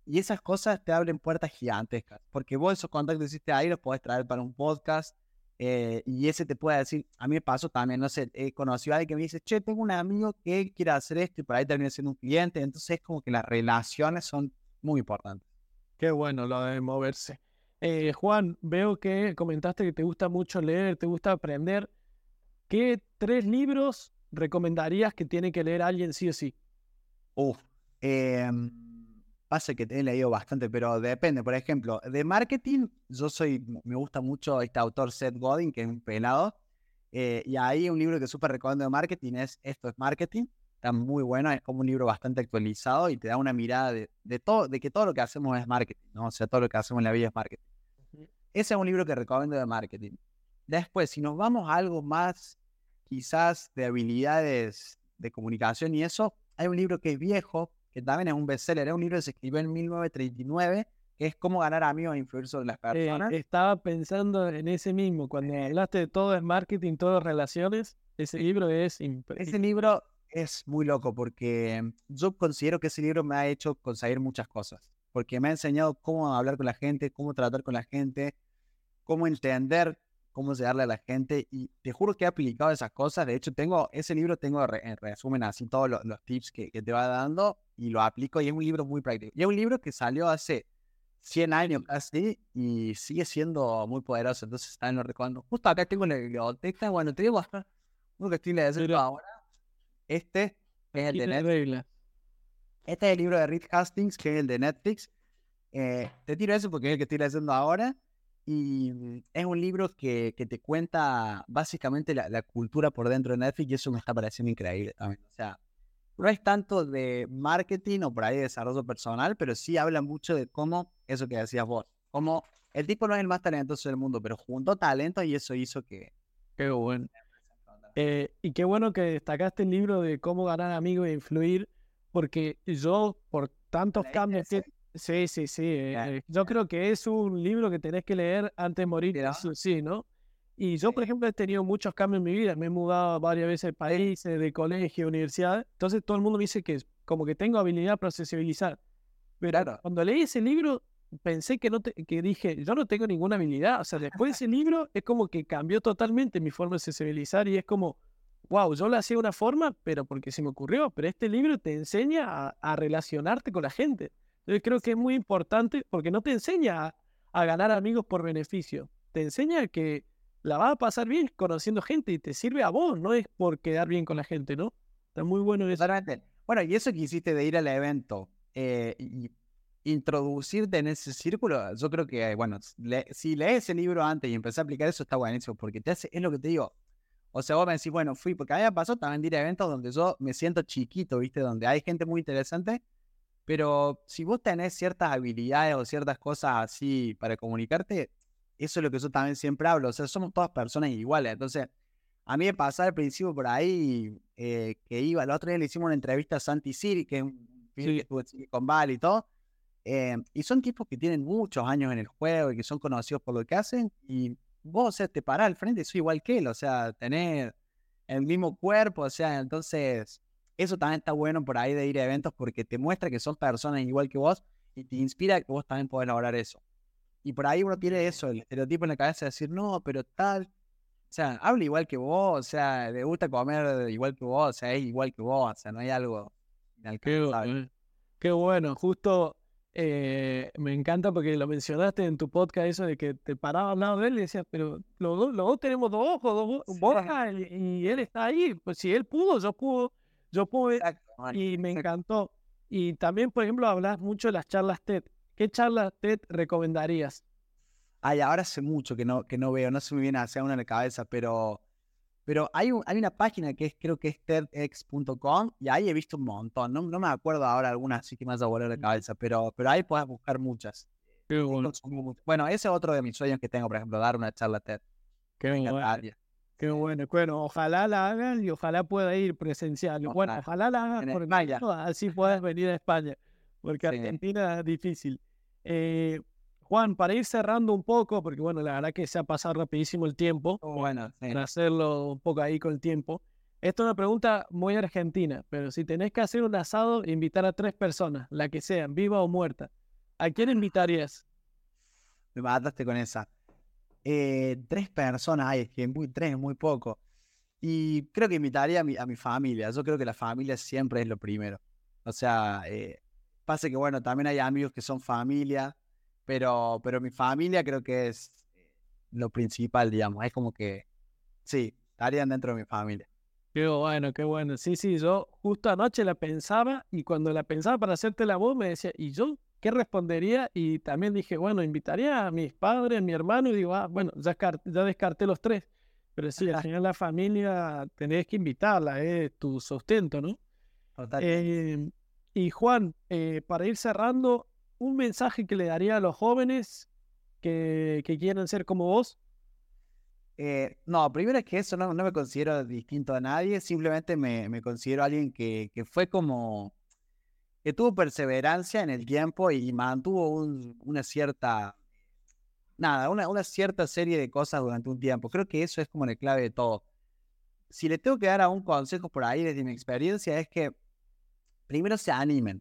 y esas cosas te abren puertas gigantescas. Porque vos esos contactos que hiciste ahí los podés traer para un podcast, eh, y ese te puede decir, a mí me pasó también, no sé, he conocido a alguien que me dice, che, tengo un amigo que quiere hacer esto y por ahí termina siendo un cliente. Entonces es como que las relaciones son muy importantes. Qué bueno lo de moverse. Eh, Juan, veo que comentaste que te gusta mucho leer, te gusta aprender. ¿Qué tres libros recomendarías que tiene que leer alguien sí o sí? Uf, eh, pasa que te he leído bastante, pero depende. Por ejemplo, de marketing, yo soy, me gusta mucho este autor Seth Godin, que es un pelado. Eh, y ahí un libro que súper recomiendo de marketing es Esto es Marketing. Está muy bueno, es como un libro bastante actualizado y te da una mirada de, de todo, de que todo lo que hacemos es marketing, ¿no? O sea, todo lo que hacemos en la vida es marketing. Ese es un libro que recomiendo de marketing. Después, si nos vamos a algo más, quizás de habilidades de comunicación y eso, hay un libro que es viejo, que también es un bestseller, es un libro que se escribió en 1939, que es Cómo ganar amigos e influir sobre las Eh, personas. estaba pensando en ese mismo, cuando hablaste de todo es marketing, todo es relaciones, ese libro es impre- Ese libro es muy loco porque yo considero que ese libro me ha hecho conseguir muchas cosas, porque me ha enseñado cómo hablar con la gente, cómo tratar con la gente, cómo entender cómo llegarle a la gente y te juro que he aplicado esas cosas. De hecho, tengo ese libro, tengo en resumen así todos los, los tips que, que te va dando y lo aplico y es un libro muy práctico. Y es un libro que salió hace 100 años casi y sigue siendo muy poderoso, entonces también lo recomiendo. Justo acá tengo la biblioteca, bueno, te digo hasta uno que estoy leyendo ahora. Este es el de Netflix. Este es el libro de Reed Hastings, que es el de Netflix. Eh, te tiro eso porque es el que estoy leyendo ahora. Y mm, es un libro que, que te cuenta básicamente la, la cultura por dentro de Netflix y eso me está pareciendo increíble también. O sea, no es tanto de marketing o por ahí de desarrollo personal, pero sí habla mucho de cómo, eso que decías vos, cómo el tipo no es el más talentoso del mundo, pero juntó talento y eso hizo que... Qué bueno. Eh, y qué bueno que destacaste el libro de cómo ganar amigos e influir, porque yo, por tantos ¿Leíste cambios que... Sí, sí, sí. eh, eh, yo creo que es un libro que tenés que leer antes de morir, sí, ¿no? Y yo, por ejemplo, he tenido muchos cambios en mi vida. Me he mudado varias veces de países, de colegio, universidad. Entonces todo el mundo me dice que como que tengo habilidad para sensibilizar. Pero Claro. cuando leí ese libro, pensé que no te- que dije, yo no tengo ninguna habilidad. O sea, después de ese libro es como que cambió totalmente mi forma de sensibilizar y es como, wow, yo lo hacía de una forma, pero porque se me ocurrió. Pero este libro te enseña a, a relacionarte con la gente. Entonces creo que es muy importante porque no te enseña a, a ganar amigos por beneficio. Te enseña que la vas a pasar bien conociendo gente y te sirve a vos, no es por quedar bien con la gente, ¿no? Está muy bueno eso. Totalmente. Bueno, y eso que hiciste de ir al evento eh, y introducirte en ese círculo, yo creo que, bueno, le- si lees ese libro antes y empecé a aplicar eso, está buenísimo, porque te hace, es lo que te digo. O sea, vos me decís, bueno, fui, porque a mí me pasó también de ir a eventos donde yo me siento chiquito, ¿viste? Donde hay gente muy interesante, pero si vos tenés ciertas habilidades o ciertas cosas así para comunicarte, eso es lo que yo también siempre hablo. O sea, somos todas personas iguales. Entonces, a mí me pasaba al principio por ahí eh, que iba, el otro día le hicimos una entrevista a Santi Siri, que es un Sí. que Silicon Valley y todo. eh, y son tipos que tienen muchos años en el juego y que son conocidos por lo que hacen. Y vos, o sea, te parás al frente y soy igual que él. O sea, tener el mismo cuerpo. O sea, entonces, eso también está bueno por ahí de ir a eventos porque te muestra que son personas igual que vos y te inspira que vos también podés lograr eso. Y por ahí uno tiene eso, el estereotipo en la cabeza de decir, no, pero tal. O sea, habla igual que vos, o sea, le gusta comer igual que vos, o sea, es igual que vos, o sea, no hay algo Qué, inalcanzable. bu- qué bueno, justo eh, me encanta porque lo mencionaste en tu podcast, eso de que te paraba al lado de él y decías, pero los dos, los dos tenemos dos ojos, dos Sí. bocas, y, y él está ahí. Pues si él pudo, yo puedo, yo puedo. Exacto, Y me encantó. Y también, por ejemplo, hablas mucho de las charlas TED. ¿Qué charlas TED recomendarías? Ay, ahora hace mucho que no, que no veo, no se me viene hacia una en la cabeza, pero, pero hay, un- hay una página que es, creo que es tedx.com y ahí he visto un montón. No, no me acuerdo ahora algunas así que me haya volado la cabeza, pero, pero ahí puedes buscar muchas. Qué bueno. Bueno, ese es otro de mis sueños que tengo, por ejemplo, dar una charla TED. qué bueno, qué bueno. Bueno, ojalá la hagan y ojalá pueda ir presencial. Bueno, Ojalá. la hagan por España. así puedas venir a España, porque Sí. Argentina es difícil. Eh, Juan, para ir cerrando un poco, porque bueno, la verdad que se ha pasado rapidísimo el tiempo, Bueno, sí. para hacerlo un poco ahí con el tiempo. Esta es una pregunta muy argentina, pero si tenés que hacer un asado, invitar a tres personas, la que sean, viva o muerta, ¿a quién invitarías? Me mataste con esa. Eh, tres personas, ay, es que muy, tres es muy poco. Y creo que invitaría a mi, a mi familia. Yo creo que la familia siempre es lo primero. O sea, eh, pasa que bueno, también hay amigos que son familia, pero, pero mi familia creo que es eh, lo principal, digamos. Es como que, sí, estarían dentro de mi familia. Qué bueno, qué bueno. Sí, sí, yo justo anoche la pensaba y cuando la pensaba para hacerte la voz me decía, ¿y yo qué respondería? Y también dije, bueno, invitaría a mis padres, a mi hermano y digo, ah, bueno, ya, ya descarté los tres. Pero sí, al final la familia tenés que invitarla, es tu sustento, ¿no? Eh, y Juan, eh, para ir cerrando, un mensaje que le daría a los jóvenes que, quieren ser como vos. Eh, no, primero es que eso no, me considero distinto a nadie, simplemente me, considero alguien que, que, fue como, que tuvo perseverancia en el tiempo y mantuvo una cierta, nada, una, una cierta serie de cosas durante un tiempo. Creo que eso es como la clave de todo. Si le tengo que dar a un consejo por ahí desde mi experiencia es que primero se animen,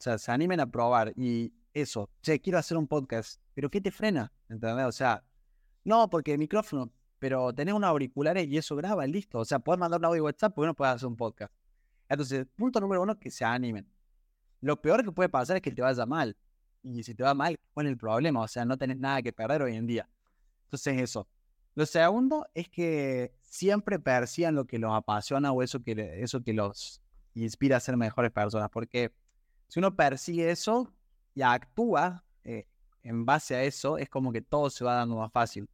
o sea, se animen a probar y eso, che, quiero hacer un podcast, pero ¿qué te frena? ¿Entendés? O sea, no, porque el micrófono, pero tenés unos auriculares y eso graba, listo. O sea, puedes mandar un audio WhatsApp porque no puedes hacer un podcast. Entonces, punto número uno, que se animen. Lo peor que puede pasar es que te vaya mal. Y si te va mal, ¿cuál es el problema? O sea, no tenés nada que perder hoy en día. Entonces, eso. Lo segundo es que siempre persigan lo que los apasiona o eso que, eso que los inspira a ser mejores personas. Porque si uno persigue eso y actúa eh, en base a eso, es como que todo se va dando más fácil.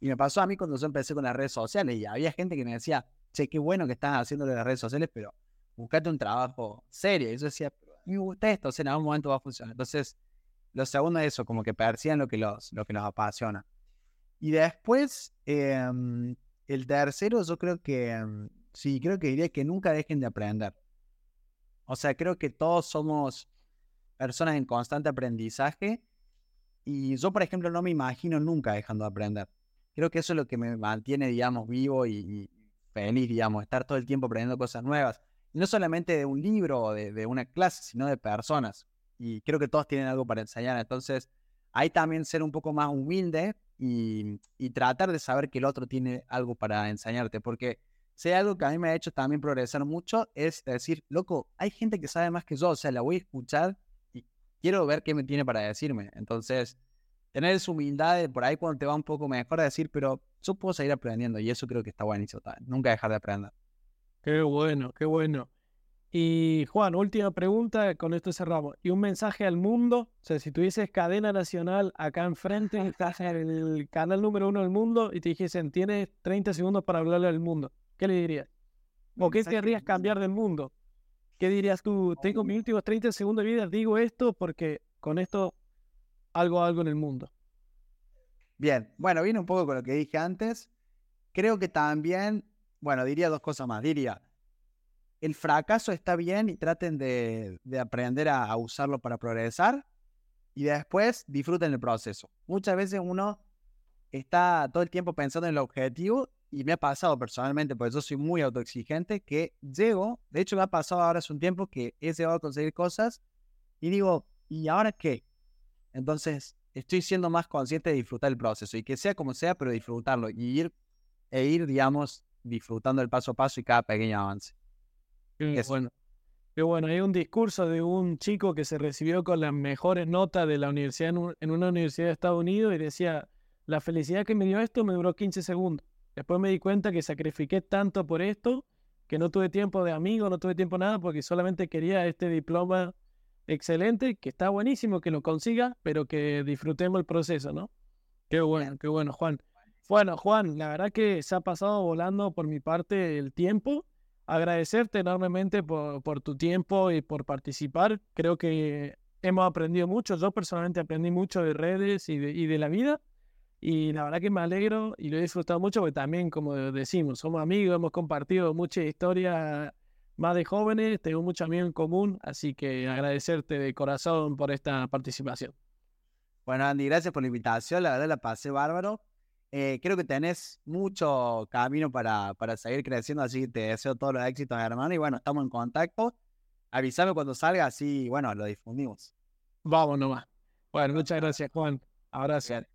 Y me pasó a mí cuando yo empecé con las redes sociales y había gente que me decía, che, qué bueno que estás haciendo las redes sociales, pero buscate un trabajo serio. Y yo decía, me gusta esto, o sea, en algún momento va a funcionar. Entonces, lo segundo es eso, como que persigan lo que los, lo que los apasiona. Y después, em, el tercero, yo creo que, em, sí, creo que diría que nunca dejen de aprender. O sea, creo que todos somos personas en constante aprendizaje y yo, por ejemplo, no me imagino nunca dejando de aprender creo que eso es lo que me mantiene, digamos, vivo y, feliz, digamos, estar todo el tiempo aprendiendo cosas nuevas. Y no solamente de un libro o de, una clase, sino de personas. Y creo que todos tienen algo para enseñar. Entonces, hay también ser un poco más humilde y, tratar de saber que el otro tiene algo para enseñarte. Porque si hay algo que a mí me ha hecho también progresar mucho, es decir, loco, hay gente que sabe más que yo, o sea, la voy a escuchar y quiero ver qué me tiene para decirme. Entonces, tener esa humildad de por ahí cuando te va un poco mejor a decir, pero yo puedo seguir aprendiendo y eso creo que está buenísimo también. Nunca dejar de aprender. Qué bueno, qué bueno. Y Juan, última pregunta, con esto cerramos. Y un mensaje al mundo, o sea, si tuvieses cadena nacional acá enfrente, estás en el canal número uno del mundo y te dijesen, tienes 30 segundos para hablarle al mundo, ¿qué le dirías? ¿O qué querrías cambiar del mundo? ¿Qué dirías tú? Tengo mis últimos 30 segundos de vida, digo esto porque con esto algo algo en el mundo. Bien, bueno, viene un poco con lo que dije antes. Creo que también, bueno, diría dos cosas más. Diría, el fracaso está bien y traten de, aprender a, usarlo para progresar y después disfruten el proceso. Muchas veces uno está todo el tiempo pensando en el objetivo y me ha pasado personalmente, porque yo soy muy autoexigente, que llego, de hecho me ha pasado ahora hace un tiempo que he llegado a conseguir cosas y digo, ¿y ahora qué? Entonces, estoy siendo más consciente de disfrutar el proceso y que sea como sea, pero disfrutarlo y ir, e ir, digamos, disfrutando el paso a paso y cada pequeño avance. Qué bueno. Qué bueno, hay un discurso de un chico que se recibió con las mejores notas de la universidad en, una universidad de Estados Unidos y decía, la felicidad que me dio esto me duró 15 segundos. Después me di cuenta que sacrifiqué tanto por esto que no tuve tiempo de amigo, no tuve tiempo nada porque solamente quería este diploma excelente, que está buenísimo que lo consiga, pero que disfrutemos el proceso, ¿no? Qué bueno, qué bueno, Juan. Bueno, Juan, la verdad que se ha pasado volando por mi parte el tiempo. Agradecerte enormemente por, por tu tiempo y por participar. Creo que hemos aprendido mucho. Yo personalmente aprendí mucho de redes y de, y de la vida. Y la verdad que me alegro y lo he disfrutado mucho porque también, como decimos, somos amigos, hemos compartido mucha historia más de jóvenes, tengo mucho amigos en común, así que agradecerte de corazón por esta participación. Bueno, Andy, gracias por la invitación, la verdad la pasé bárbaro. Eh, creo que tenés mucho camino para, para seguir creciendo, así que te deseo todos los éxitos, hermano. Y bueno, estamos en contacto. Avísame cuando salga, así, bueno, lo difundimos. Vamos nomás. Bueno, muchas gracias, Juan. Abrazo.